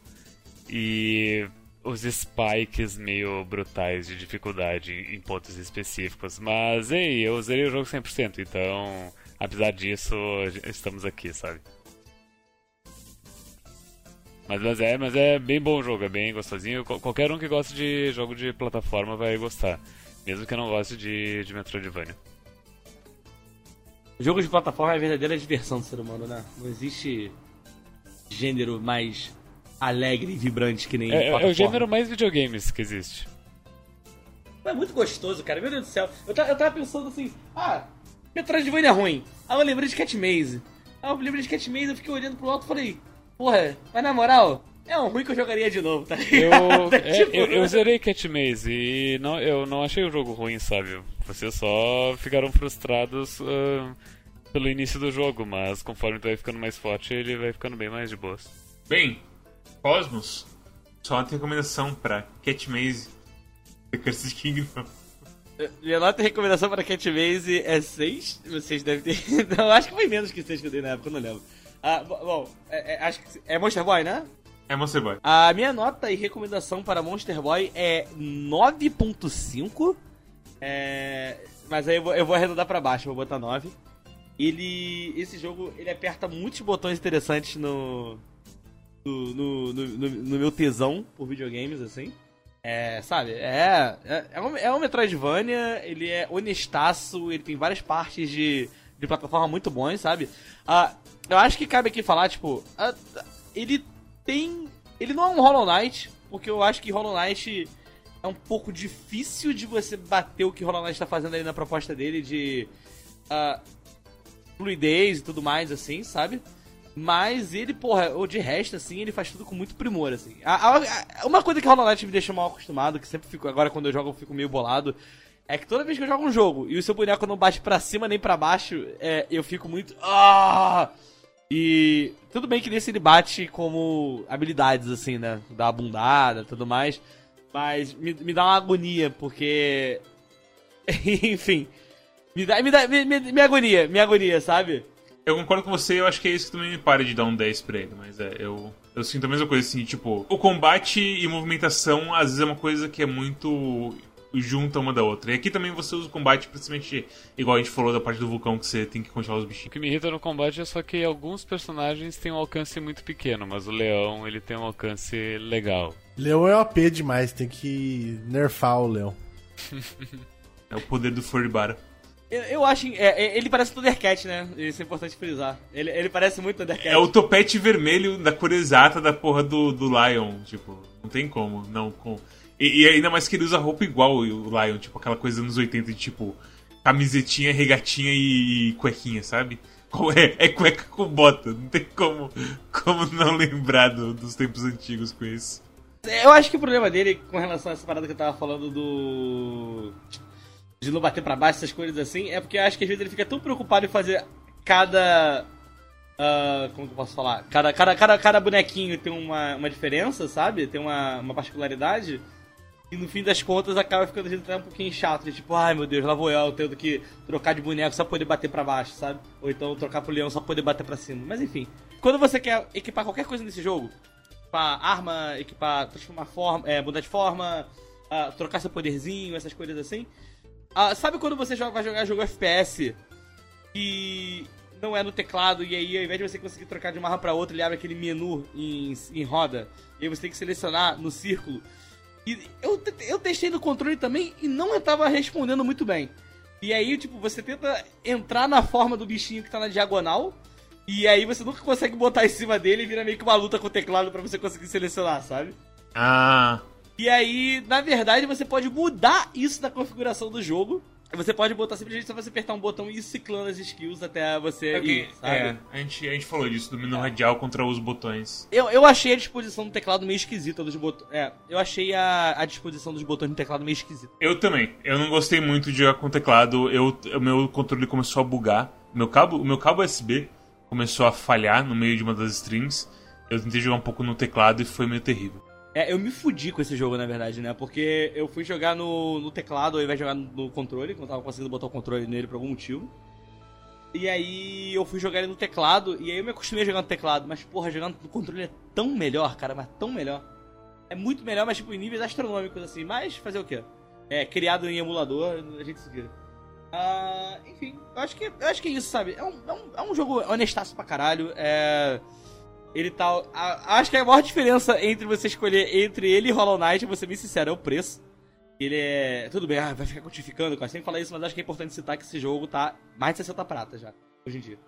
e os spikes meio brutais de dificuldade em pontos específicos. Mas, ei, eu usei o jogo 100%, então, apesar disso, estamos aqui, sabe? Mas, mas, é, mas é bem bom o jogo, é bem gostosinho. Qualquer um que gosta de jogo de plataforma vai gostar, mesmo que não goste de, de Metroidvania. O jogo de plataforma é a verdadeira diversão do ser humano, né? Não existe gênero mais alegre e vibrante que nem é, é o gênero mais videogames que existe. É muito gostoso, cara. Meu Deus do céu. Eu, eu tava pensando assim, ah, Metroidvania é ruim. Aí eu lembrei de Cat Maze. Aí eu lembrei de Cat Maze, eu fiquei olhando pro alto e falei, porra, mas na moral, é um ruim que eu jogaria de novo, tá ligado? Eu, (laughs) é, tipo... eu, eu zerei Cat Maze e não, eu não achei o jogo ruim, sabe? Vocês só ficaram frustrados uh, pelo início do jogo, mas conforme tu vai ficando mais forte, ele vai ficando bem mais de boas. Bem, Cosmos, só uma recomendação pra Cat Maze, (laughs) The Cursed Kingdom. Minha nota de recomendação para Cat Maze é 6. Vocês devem ter. (laughs) Não, acho que foi menos que 6 que eu dei na época, eu não lembro. Ah, bom, é, é, acho que. É Monster Boy, né? É Monster Boy. A minha nota e recomendação para Monster Boy é 9.5. É... Mas aí eu vou, eu vou arredondar pra baixo, vou botar 9. Ele. Esse jogo ele aperta muitos botões interessantes no, no, no, no, no, meu tesão por videogames, assim. É, sabe, é, é, é, um, é Metroidvania, ele é honestaço, ele tem várias partes de, de plataforma muito bons, sabe? Ah, eu acho que cabe aqui falar, tipo, ah, ele tem. Ele não é um Hollow Knight, porque eu acho que Hollow Knight é um pouco difícil de você bater o que Hollow Knight tá fazendo ali na proposta dele de uh, fluidez e tudo mais, assim, sabe? Mas ele, porra, de resto, assim, ele faz tudo com muito primor, assim. A, a, a, uma coisa que Hollow Knight me deixa mal acostumado, que sempre fico, agora quando eu jogo eu fico meio bolado, é que toda vez que eu jogo um jogo e o seu boneco não bate pra cima nem pra baixo, é, eu fico muito. Ah! E tudo bem que nesse ele bate como habilidades, assim, né? Dá uma bundada tudo mais. Mas me, me dá uma agonia, porque. (laughs) Enfim. Me dá, me dá. Me, me, me agonia, me agonia, sabe? Eu concordo com você, eu acho que é isso que também me para de dar um 10 pra ele, mas é, eu, eu sinto a mesma coisa, assim, tipo, o combate e movimentação às vezes é uma coisa que é muito junta uma da outra. E aqui também você usa o combate, principalmente igual a gente falou da parte do vulcão que você tem que controlar os bichinhos. O que me irrita no combate é só que alguns personagens têm um alcance muito pequeno, mas o leão ele tem um alcance legal. Leão é OP demais, tem que nerfar o leão. (laughs) é o poder do Foribara. Eu, eu acho. É, é, ele parece o Thundercat, né? Isso é importante frisar. Ele, ele parece muito Thundercat. É o topete vermelho da cor exata da porra do, do Lion. Tipo, não tem como. Não, com... E, e, ainda mais que ele usa roupa igual o Lion, tipo, aquela coisa dos 80 de tipo. Camisetinha, regatinha e, e cuequinha, sabe? É, é cueca com bota. Não tem como, como não lembrar do, dos tempos antigos com isso. Eu acho que o problema dele com relação a essa parada que eu tava falando do de não bater para baixo, essas coisas assim, é porque acho que às vezes ele fica tão preocupado em fazer cada. Uh, como que eu posso falar? Cada, cada, cada, cada bonequinho tem uma, uma diferença, sabe? Tem uma, uma particularidade. E no fim das contas acaba ficando até um pouquinho chato. De, tipo, ai meu Deus, lá vou eu tendo que trocar de boneco só pra poder bater para baixo, sabe? Ou então trocar pro leão só pra poder bater para cima. Mas enfim. Quando você quer equipar qualquer coisa nesse jogo, equipar arma, equipar, transformar forma, é, mudar de forma, uh, trocar seu poderzinho, essas coisas assim Ah, sabe quando você joga, vai jogar jogo FPS e não é no teclado e aí ao invés de você conseguir trocar de uma RAM pra outra, ele abre aquele menu em, em roda e aí você tem que selecionar no círculo. E eu, eu testei no controle também e não estava respondendo muito bem. E aí, tipo, você tenta entrar na forma do bichinho que tá na diagonal. E aí você nunca consegue botar em cima dele e vira meio que uma luta com o teclado para você conseguir selecionar, sabe? Ah. E aí, na verdade, você pode mudar isso na configuração do jogo. Você pode botar simplesmente só você apertar um botão e ir ciclando as skills até você É, que- ir, é, a, gente, a gente falou disso, do menu radial contra os botões. Eu, eu achei a disposição do teclado meio esquisita dos botões. É, eu achei a, a disposição dos botões do teclado meio esquisita. Eu também. Eu não gostei muito de jogar com o teclado. Eu, o meu controle começou a bugar. Meu cabo, o meu cabo USB começou a falhar no meio de uma das strings. Eu tentei jogar um pouco no teclado e foi meio terrível. É, eu me fudi com esse jogo, na verdade, né? Porque eu fui jogar no, no teclado ao invés de jogar no, controle, quando eu tava conseguindo botar o controle nele por algum motivo. E aí eu fui jogar ele no teclado, e aí eu me acostumei a jogar no teclado, mas porra, jogando no controle é tão melhor, cara, mas tão melhor. É muito melhor, mas tipo, em níveis astronômicos, assim. Mas fazer o quê? É, criado em emulador, a gente se vira. Ah, enfim, eu acho que, eu acho que é isso, sabe? É um, é um, é um jogo honestaço pra caralho. É. Ele tá. a- acho que a maior diferença entre você escolher entre ele e Hollow Knight, vou ser bem sincero, é o preço. Ele é. Tudo bem, ah, vai ficar quantificando, cara. Sem falar isso, mas acho que é importante citar que esse jogo tá mais de 60 prata já, hoje em dia.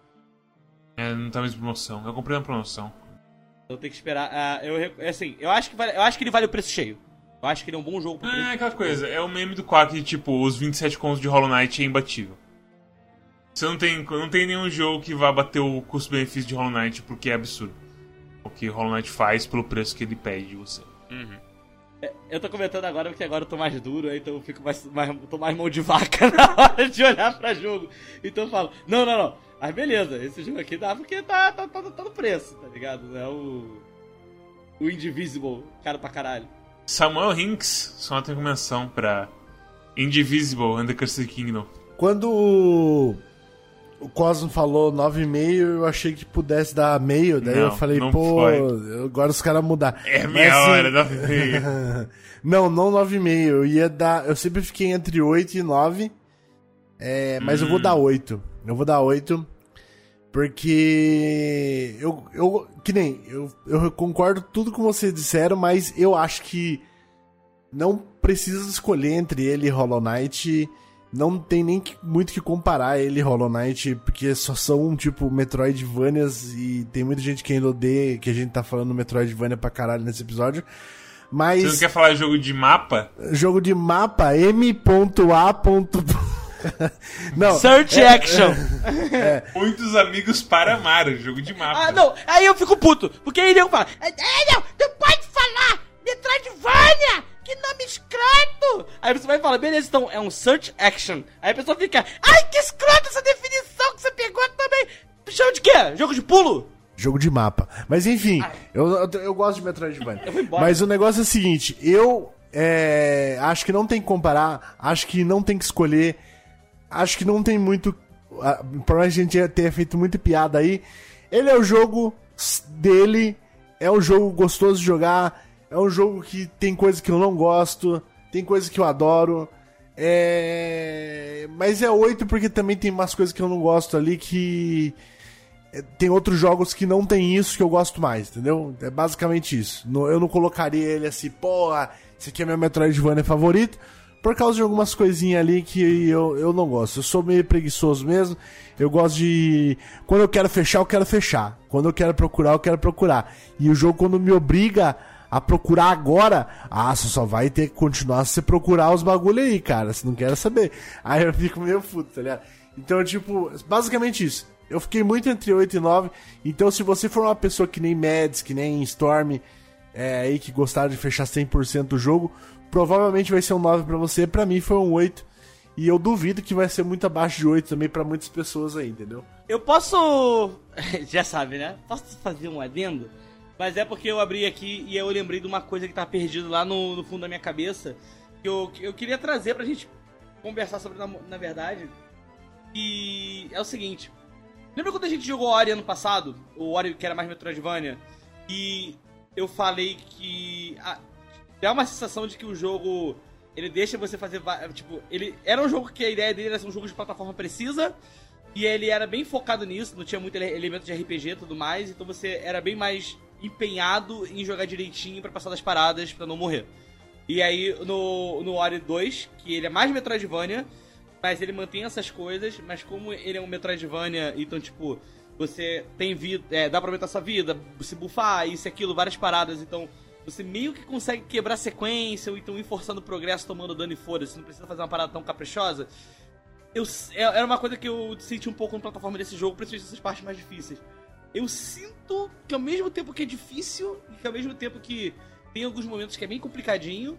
É, não tá mais promoção. Eu comprei na promoção. Então tem que esperar. ah, eu, rec- assim, eu acho, que vale, eu acho que ele vale o preço cheio. Eu acho que ele é um bom jogo. É aquela coisa, é o meme do Quark de tipo, os 27 contos de Hollow Knight é imbatível. Você não tem, não tem nenhum jogo que vá bater o custo-benefício de Hollow Knight porque é absurdo. Que Hollow Knight faz pelo preço que ele pede de você. Eu tô comentando agora porque agora eu tô mais duro, aí então eu fico mais, mais, tô mais mão de vaca (laughs) na hora de olhar pra jogo. Então eu falo, não, não, não. Mas beleza, esse jogo aqui dá porque tá, tá, tá, tá no preço, tá ligado? Não é o. O Indivisible, cara pra caralho. Samuel Hinks, só uma recomendação pra Indivisible and the Cursed Kingdom. Quando o, Cosmo falou 9,5, eu achei que pudesse dar meio. Daí Não, eu falei, pô, foi. agora os caras mudaram. É Mas, meia assim, hora, nove e meia. (laughs) não, não 9,5. Eu ia dar. Eu sempre fiquei entre 8 e 9. É, mas eu vou Hum. dar 8. Eu vou dar 8. Porque. Eu. eu que nem. Eu, eu concordo tudo com vocês disseram, mas eu acho que. Não precisa escolher entre ele e Hollow Knight. Não tem nem que- muito que comparar ele e Hollow Knight, porque só são, tipo, Metroidvanias e tem muita gente que ainda odeia que a gente tá falando Metroidvania pra caralho nesse episódio. Mas. Você não quer falar de jogo de mapa? Jogo de mapa M.A. (laughs) Não. Search é- Action! Muitos amigos para amar, jogo de mapa. Ah, não, aí eu fico puto, porque aí nego fala, é, não, não pode falar Metroidvania, que nome escroto! Aí você vai falar, beleza, então é um Search Action. Aí a pessoa fica, ai, que escroto essa definição que você pegou também. Chama de quê? Jogo de pulo? Jogo de mapa. Mas enfim, eu, eu, eu gosto de Metroidvania. Mas o negócio é o seguinte, eu é, acho que não tem que comparar, acho que não tem que escolher, acho que não tem muito. Por mais que a gente tenha feito muita piada aí, ele é o jogo dele, é um jogo gostoso de jogar, é um jogo que tem coisa que eu não gosto, tem coisa que eu adoro. É... Mas é 8 porque também tem umas coisas que eu não gosto ali que é, tem outros jogos que não tem isso que eu gosto mais, entendeu? É basicamente isso. Eu não colocaria ele assim, porra, esse aqui é meu Metroidvania favorito, por causa de algumas coisinhas ali que eu, eu não gosto. Eu sou meio preguiçoso mesmo. Eu gosto de. Quando eu quero fechar, eu quero fechar. Quando eu quero procurar, eu quero procurar. E o jogo, quando me obriga a procurar agora, ah, você só vai ter que continuar se procurar os bagulho aí, cara. Você não quer saber. Aí eu fico meio puto, tá ligado? Então, tipo, basicamente isso. Eu fiquei muito entre 8 e 9. Então, se você for uma pessoa que nem Mads, que nem Storm, é, aí que gostaram de fechar 100% do jogo, provavelmente vai ser um 9 pra você. Pra mim foi um 8. E eu duvido que vai ser muito abaixo de 8 também pra muitas pessoas aí, entendeu? Eu posso. (laughs) Já sabe, né? Posso fazer um adendo? Mas é porque eu abri aqui e eu lembrei de uma coisa que tá perdido lá no, no fundo da minha cabeça. Que eu, eu queria trazer pra gente conversar sobre na, na verdade. E é o seguinte. Lembra quando a gente jogou Ori ano passado? O Ori que era mais Metroidvania? E eu falei que. ah, dá uma sensação de que o jogo Ele deixa você fazer. Tipo, ele. Era um jogo que a ideia dele era ser um jogo de plataforma precisa. E ele era bem focado nisso, não tinha muito elemento de RPG e tudo mais, então você era bem mais empenhado em jogar direitinho para passar das paradas para não morrer. E aí no, no Ori 2, que ele é mais Metroidvania, mas ele mantém essas coisas, mas como ele é um Metroidvania, então tipo, você tem vida, é, dá pra aumentar sua vida, se bufar, isso e aquilo, várias paradas, então você meio que consegue quebrar sequência, ou então ir forçando o progresso, tomando dano e foda-se, não precisa fazer uma parada tão caprichosa. Eu, é, era uma coisa que eu senti um pouco na plataforma desse jogo, principalmente essas partes mais difíceis. Eu sinto que ao mesmo tempo que é difícil, e que ao mesmo tempo que tem alguns momentos que é bem complicadinho,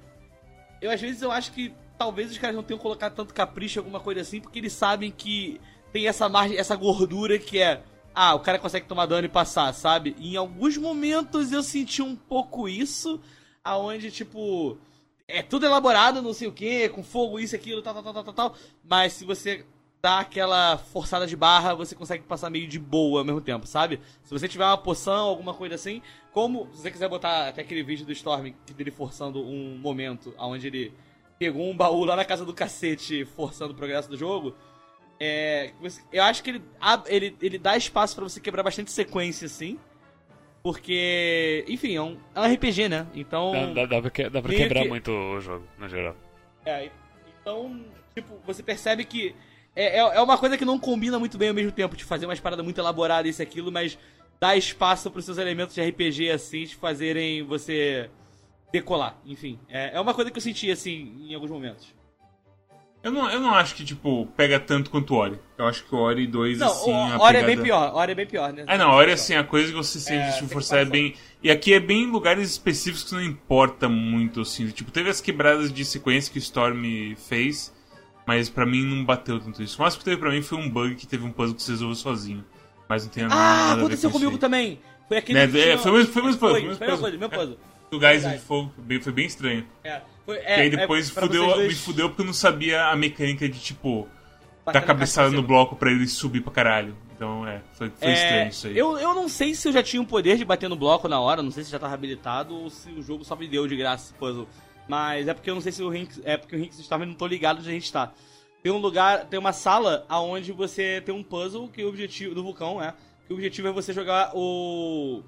eu às vezes eu acho que talvez os caras não tenham colocado tanto capricho alguma coisa assim, porque eles sabem que tem essa margem, essa gordura que é ah, o cara consegue tomar dano e passar, sabe? E em alguns momentos eu senti um pouco isso, aonde, tipo, é tudo elaborado, não sei o que, com fogo, isso, aquilo, tal, tal, tal, tal, tal, mas se você dá aquela forçada de barra, você consegue passar meio de boa ao mesmo tempo, sabe? Se você tiver uma poção, alguma coisa assim, como, se você quiser botar até aquele vídeo do Storm, dele forçando um momento, onde ele pegou um baú lá na casa do cacete, forçando o progresso do jogo, é, eu acho que ele, ele, ele dá espaço para você quebrar bastante sequência, assim. Porque, enfim, é um, é um RPG, né? Então. Dá, dá, dá pra, dá pra quebrar que... muito o jogo, no geral. É, então, tipo, você percebe que. É, é, é uma coisa que não combina muito bem ao mesmo tempo, de fazer umas paradas muito elaboradas, isso e aquilo, mas dá espaço para os seus elementos de RPG, assim, de fazerem você decolar. Enfim, é, é uma coisa que eu senti, assim, em alguns momentos. Eu não, eu não acho que, tipo, pega tanto quanto o Ori. Eu acho que o Ori 2, não, assim. O Ori pegada... é bem pior. Ori é bem pior, né? É, não, Ori, assim, a coisa que você sente é, de forçar é bem. E aqui é bem em lugares específicos que não importa muito, assim. Tipo, teve as quebradas de sequência que o Storm fez, mas pra mim não bateu tanto isso. O máximo que teve pra mim foi um bug que teve um puzzle que você resolveu sozinho. Mas não tem nada, ah, nada a ver com aconteceu comigo também. Foi aquele. Né? É, foi o mesmo puzzle. Foi, foi, foi, foi, meu puzzle. O gás de fogo foi bem estranho. É. Foi, é, e aí depois é, fudeu, dois... me fudeu porque eu não sabia a mecânica de, tipo, dar cabeçada no bloco pra ele subir pra caralho. Então, é, foi, foi é, estranho isso aí. Eu, eu não sei se eu já tinha o poder de bater no bloco na hora, não sei se já tava habilitado ou se o jogo só me deu de graça esse puzzle. Mas é porque eu não sei se o Rinks. É porque o Rinks estava não tô ligado onde a gente tá. Tem um lugar, tem uma sala aonde você tem um puzzle que o objetivo. do vulcão, é. Que o objetivo é você jogar o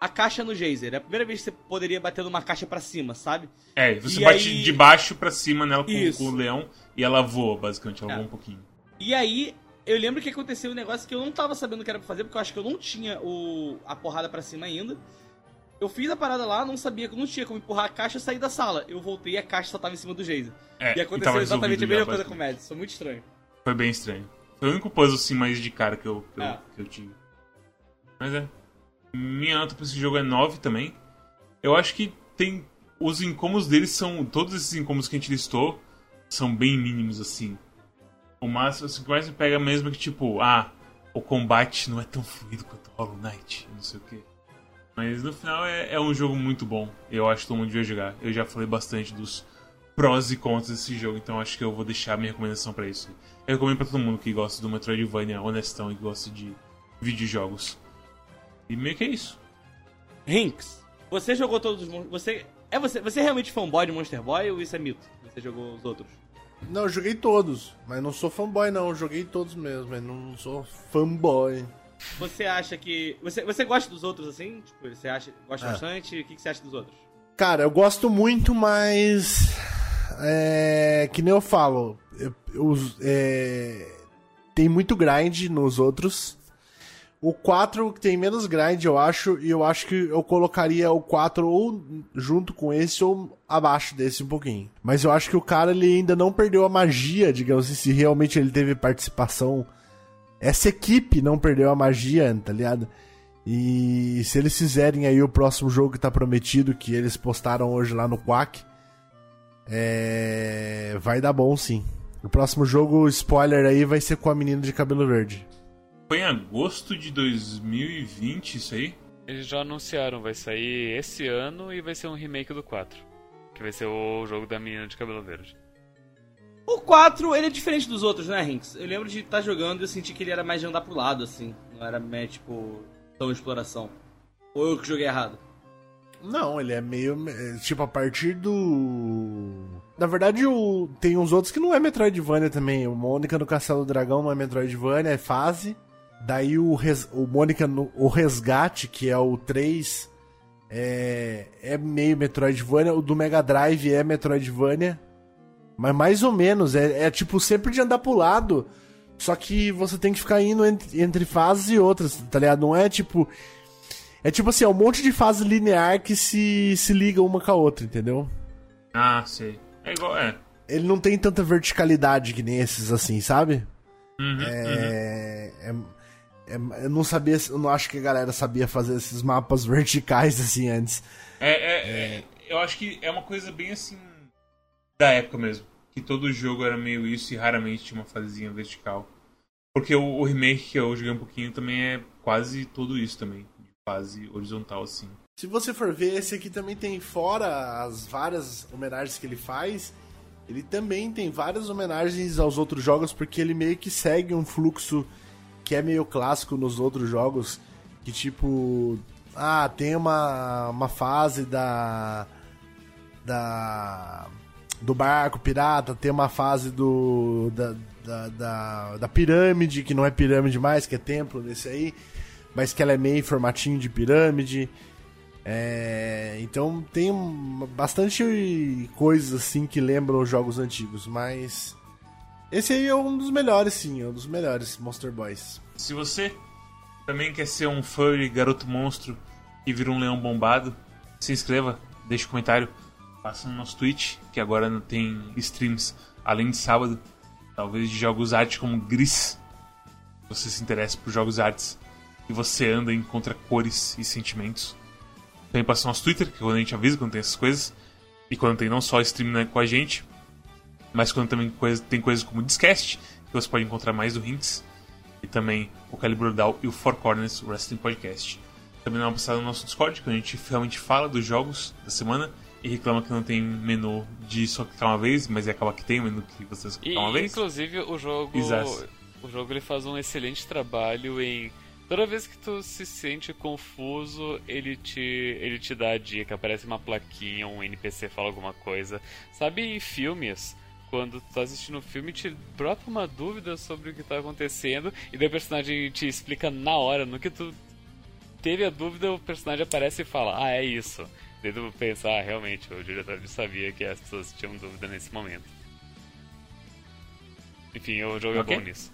a caixa no geyser. É a primeira vez que você poderia bater numa caixa para cima, sabe? É, você e bate aí... de baixo para cima nela com, com, o leão e ela voa, basicamente, ela é. voa um pouquinho. E aí, eu lembro que aconteceu um negócio que eu não tava sabendo o que era pra fazer, porque eu acho que eu não tinha o, a porrada para cima ainda. Eu fiz a parada lá, não sabia que eu não tinha como empurrar a caixa e sair da sala. Eu voltei e a caixa só tava em cima do geyser. É, e aconteceu e exatamente a mesma coisa com o Mads. Foi muito estranho. Foi bem estranho. Foi o único puzzle assim mais de cara que eu, que, é. eu, que eu tive. Mas é, minha nota pra esse jogo é 9 também. Eu acho que tem. Os incômodos deles são. Todos esses incômodos que a gente listou são bem mínimos, assim. O máximo, assim, que mais me pega mesmo é que, tipo, ah, o combate não é tão fluido quanto Hollow Knight, não sei o que. Mas no final é, é, um jogo muito bom. Eu acho que todo mundo devia jogar. Eu já falei bastante dos prós e contras desse jogo, então acho que eu vou deixar minha recomendação para isso. Eu recomendo pra todo mundo que gosta do Metroidvania honestão e que gosta de videojogos. E meio que é isso. Rinks, você jogou todos os você é você, você é realmente fanboy de Monster Boy ou isso é mito? Você jogou os outros? Não, eu joguei todos, mas não sou fanboy não, eu joguei todos mesmo, mas não sou fanboy. Você acha que você, você gosta dos outros assim? Tipo, você acha gosta é. bastante? O que, que você acha dos outros? Cara, eu gosto muito, mas é, que nem eu falo, eu, eu, é, tem muito grind nos outros. O 4 tem menos grind, eu acho, e eu acho que eu colocaria o 4 ou junto com esse ou abaixo desse um pouquinho. Mas eu acho que o cara ele ainda não perdeu a magia, digamos assim, se realmente ele teve participação. Essa equipe não perdeu a magia, tá ligado? E se eles fizerem aí o próximo jogo que tá prometido, que eles postaram hoje lá no Quack, é... vai dar bom sim. O próximo jogo, spoiler aí, vai ser com a menina de cabelo verde. Foi em agosto de 2020 isso aí? Eles já anunciaram, vai sair esse ano e vai ser um remake do 4. Que vai ser o jogo da menina de cabelo verde. O 4, ele é diferente dos outros, né, Rinks? Eu lembro de estar tá jogando e eu senti que ele era mais de andar pro lado, assim. Não era mais, tipo, tão exploração. Ou eu que joguei errado? Não, ele é meio. Tipo, a partir do. Na verdade, o... tem uns outros que não é Metroidvania também. O Mônica no Castelo do Dragão não é Metroidvania, é fase. Daí o, res... o Mônica no o Resgate, que é o 3, é, é meio Metroidvania. O do Mega Drive é Metroidvania. Mas mais ou menos. É, é tipo sempre de andar pro lado. Só que você tem que ficar indo entre, entre fases e outras, tá ligado? Não é tipo. É tipo assim, é um monte de fase linear que se, se liga uma com a outra, entendeu? Ah, sei. É igual, é. Ele não tem tanta verticalidade que nem esses, assim, sabe? Uhum, é, uhum. é, é, eu não sabia, eu não acho que a galera sabia fazer esses mapas (laughs) verticais assim antes. É, é, é, eu acho que é uma coisa bem assim da época mesmo, que todo jogo era meio isso e raramente tinha uma fasezinha vertical. Porque o, o remake que eu joguei um pouquinho também é quase tudo isso também fase horizontal assim. Se você for ver, esse aqui também tem, fora as várias homenagens que ele faz, ele também tem várias homenagens aos outros jogos, porque ele meio que segue um fluxo que é meio clássico nos outros jogos, que tipo. Ah, tem uma, uma fase da. Da. Do barco pirata, tem uma fase do. Da, da, da, da pirâmide, que não é pirâmide mais, que é templo nesse aí mas que ela é meio formatinho de pirâmide. É, então tem bastante coisas assim que lembram os jogos antigos, mas esse aí é um dos melhores, sim, é um dos melhores Monster Boys. Se você também quer ser um furry garoto monstro e vir um leão bombado, se inscreva, deixe um comentário, faça no nosso Twitch, que agora não tem streams além de sábado, talvez de jogos arte como Gris. Se você se interessa por jogos artes, e você anda e encontra cores e sentimentos. Também passa no nosso Twitter, que é quando a gente avisa quando tem essas coisas. E quando tem não só stream né, com a gente, mas quando também coisa, tem coisas como Discast, que você pode encontrar mais do Hinks. E também o Calibre Down e o Four Corners Wrestling Podcast. Também dá uma passada no nosso Discord, que a gente realmente fala dos jogos da semana e reclama que não tem menu de só clicar uma vez, mas acaba que tem menu que você só clicar uma vez. Inclusive o jogo. Exato. O jogo ele faz um excelente trabalho em Toda vez que tu se sente confuso, ele te, ele te dá a dica, aparece uma plaquinha, um NPC fala alguma coisa. Sabe em filmes, quando tu tá assistindo um filme, te brota uma dúvida sobre o que tá acontecendo, e daí o personagem te explica na hora, no que tu teve a dúvida, o personagem aparece e fala, ah, é isso. Daí tu pensa, ah, realmente, o diretor sabia que as pessoas tinham dúvida nesse momento. Enfim, o jogo okay. é bom nisso.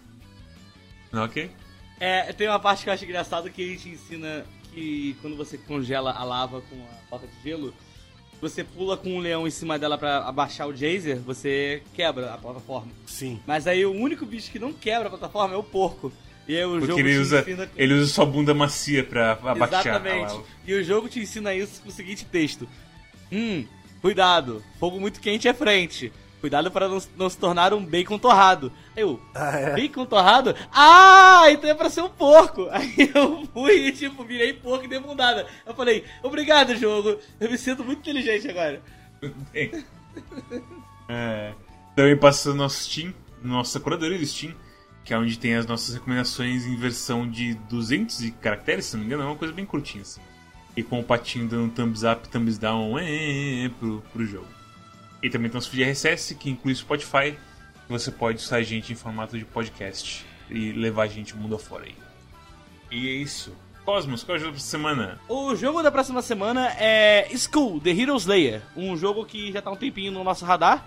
Ok. É, tem uma parte que eu acho engraçado que a gente ensina que quando você congela a lava com a porta de gelo, você pula com um leão em cima dela para abaixar o geyser, você quebra a plataforma. Sim. Mas aí o único bicho que não quebra a plataforma é o porco. E aí o Porque jogo ele usa, ensina... ele usa sua bunda macia pra abaixar Exatamente. E o jogo te ensina isso com o seguinte texto. Hum, cuidado, fogo muito quente é frente. Cuidado para não, não, se tornar um bacon torrado. Aí eu, ah, é? bacon torrado? Ah, então é pra ser um porco. (laughs) Aí eu fui e, tipo, virei porco e dei bundada. Eu falei, obrigado, jogo. Eu me sinto muito inteligente agora. (laughs) é, também passa no nosso Steam, nossa curadoria do Steam, que é onde tem as nossas recomendações em versão de 200 caracteres, se não me engano, é uma coisa bem curtinha assim. E com o patinho dando thumbs up, thumbs down é, é, é, pro, pro jogo. E também tem os feed RSS, que inclui Spotify. Você pode usar a gente em formato de podcast e levar a gente o mundo afora aí. E é isso. Cosmos, qual é o jogo da semana? O jogo da próxima semana é School, The Hero Slayer. Um jogo que já tá um tempinho no nosso radar.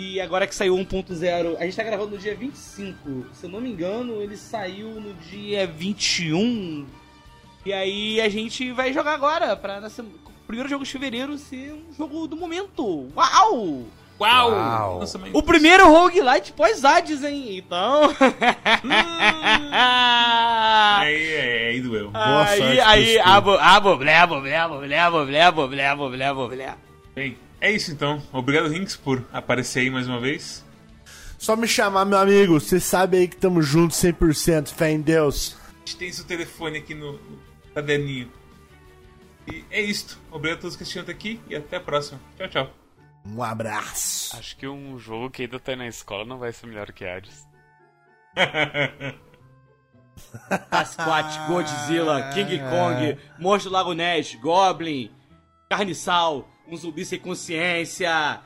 E agora que saiu 1.0, a gente tá gravando no dia 25. Se eu não me engano, ele saiu no dia 21. E aí a gente vai jogar agora, pra primeiro jogo de fevereiro ser um jogo do momento. Uau! Uau! Uau. O primeiro roguelite pós-Hades, hein? Então. (laughs) aí, aí, aí doeu. Boa aí, sorte. Aí, abo, abo, blebo, blebo, blebo, blebo, blebo, blebo, blebo. Bem, é isso então. Obrigado, Rinks, por aparecer aí mais uma vez. Só me chamar, meu amigo. Você sabe aí que estamos juntos 100%. Fé em Deus. A gente tem seu telefone aqui no, caderninho. E é isto. Obrigado a todos que assistiram até aqui e até a próxima. Tchau, tchau. Um abraço. Acho que um jogo que ainda tá na escola não vai ser melhor que Hades. (laughs) Sasquatch, Godzilla, King Kong, Monstro Lago Ness, Goblin, carniçal, um zumbi sem consciência.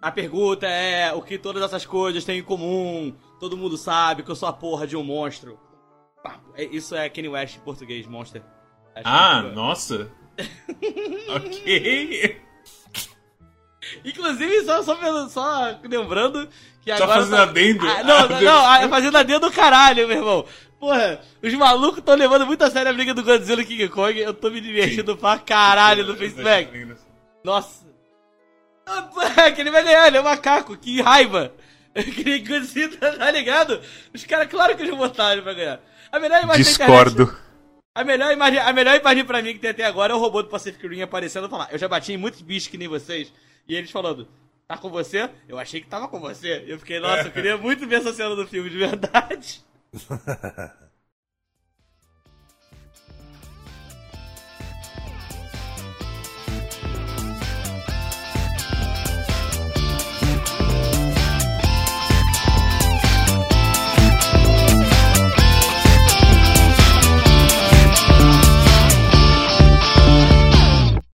A pergunta é o que todas essas coisas têm em comum. Todo mundo sabe que eu sou a porra de um monstro. É, isso é Kenny West em português, Monster. Acho ah, que... nossa! (laughs) ok! Inclusive, só, só, só lembrando que agora. Só fazendo tá... adendo? Ah, não, (laughs) não, não, não, fazendo adendo do caralho, meu irmão. Porra, os malucos estão levando muito a sério a briga do Godzilla e King Kong. Eu tô me divertindo Sim. pra caralho no Facebook. Nossa. Ah, (laughs) que ele vai ganhar, ele é um macaco, que raiva. (laughs) Aquele Godzilla, tá ligado? Os caras, claro que eles votaram pra ganhar. A melhor imagem Discordo. A melhor, imagem, a melhor imagem pra mim que tem até agora é o robô do Pacific Rim aparecendo e falar: Eu já bati em muitos bichos que nem vocês. E eles falando: Tá com você? Eu achei que tava com você. Eu fiquei, nossa, eu queria muito ver essa cena do filme, de verdade. (laughs)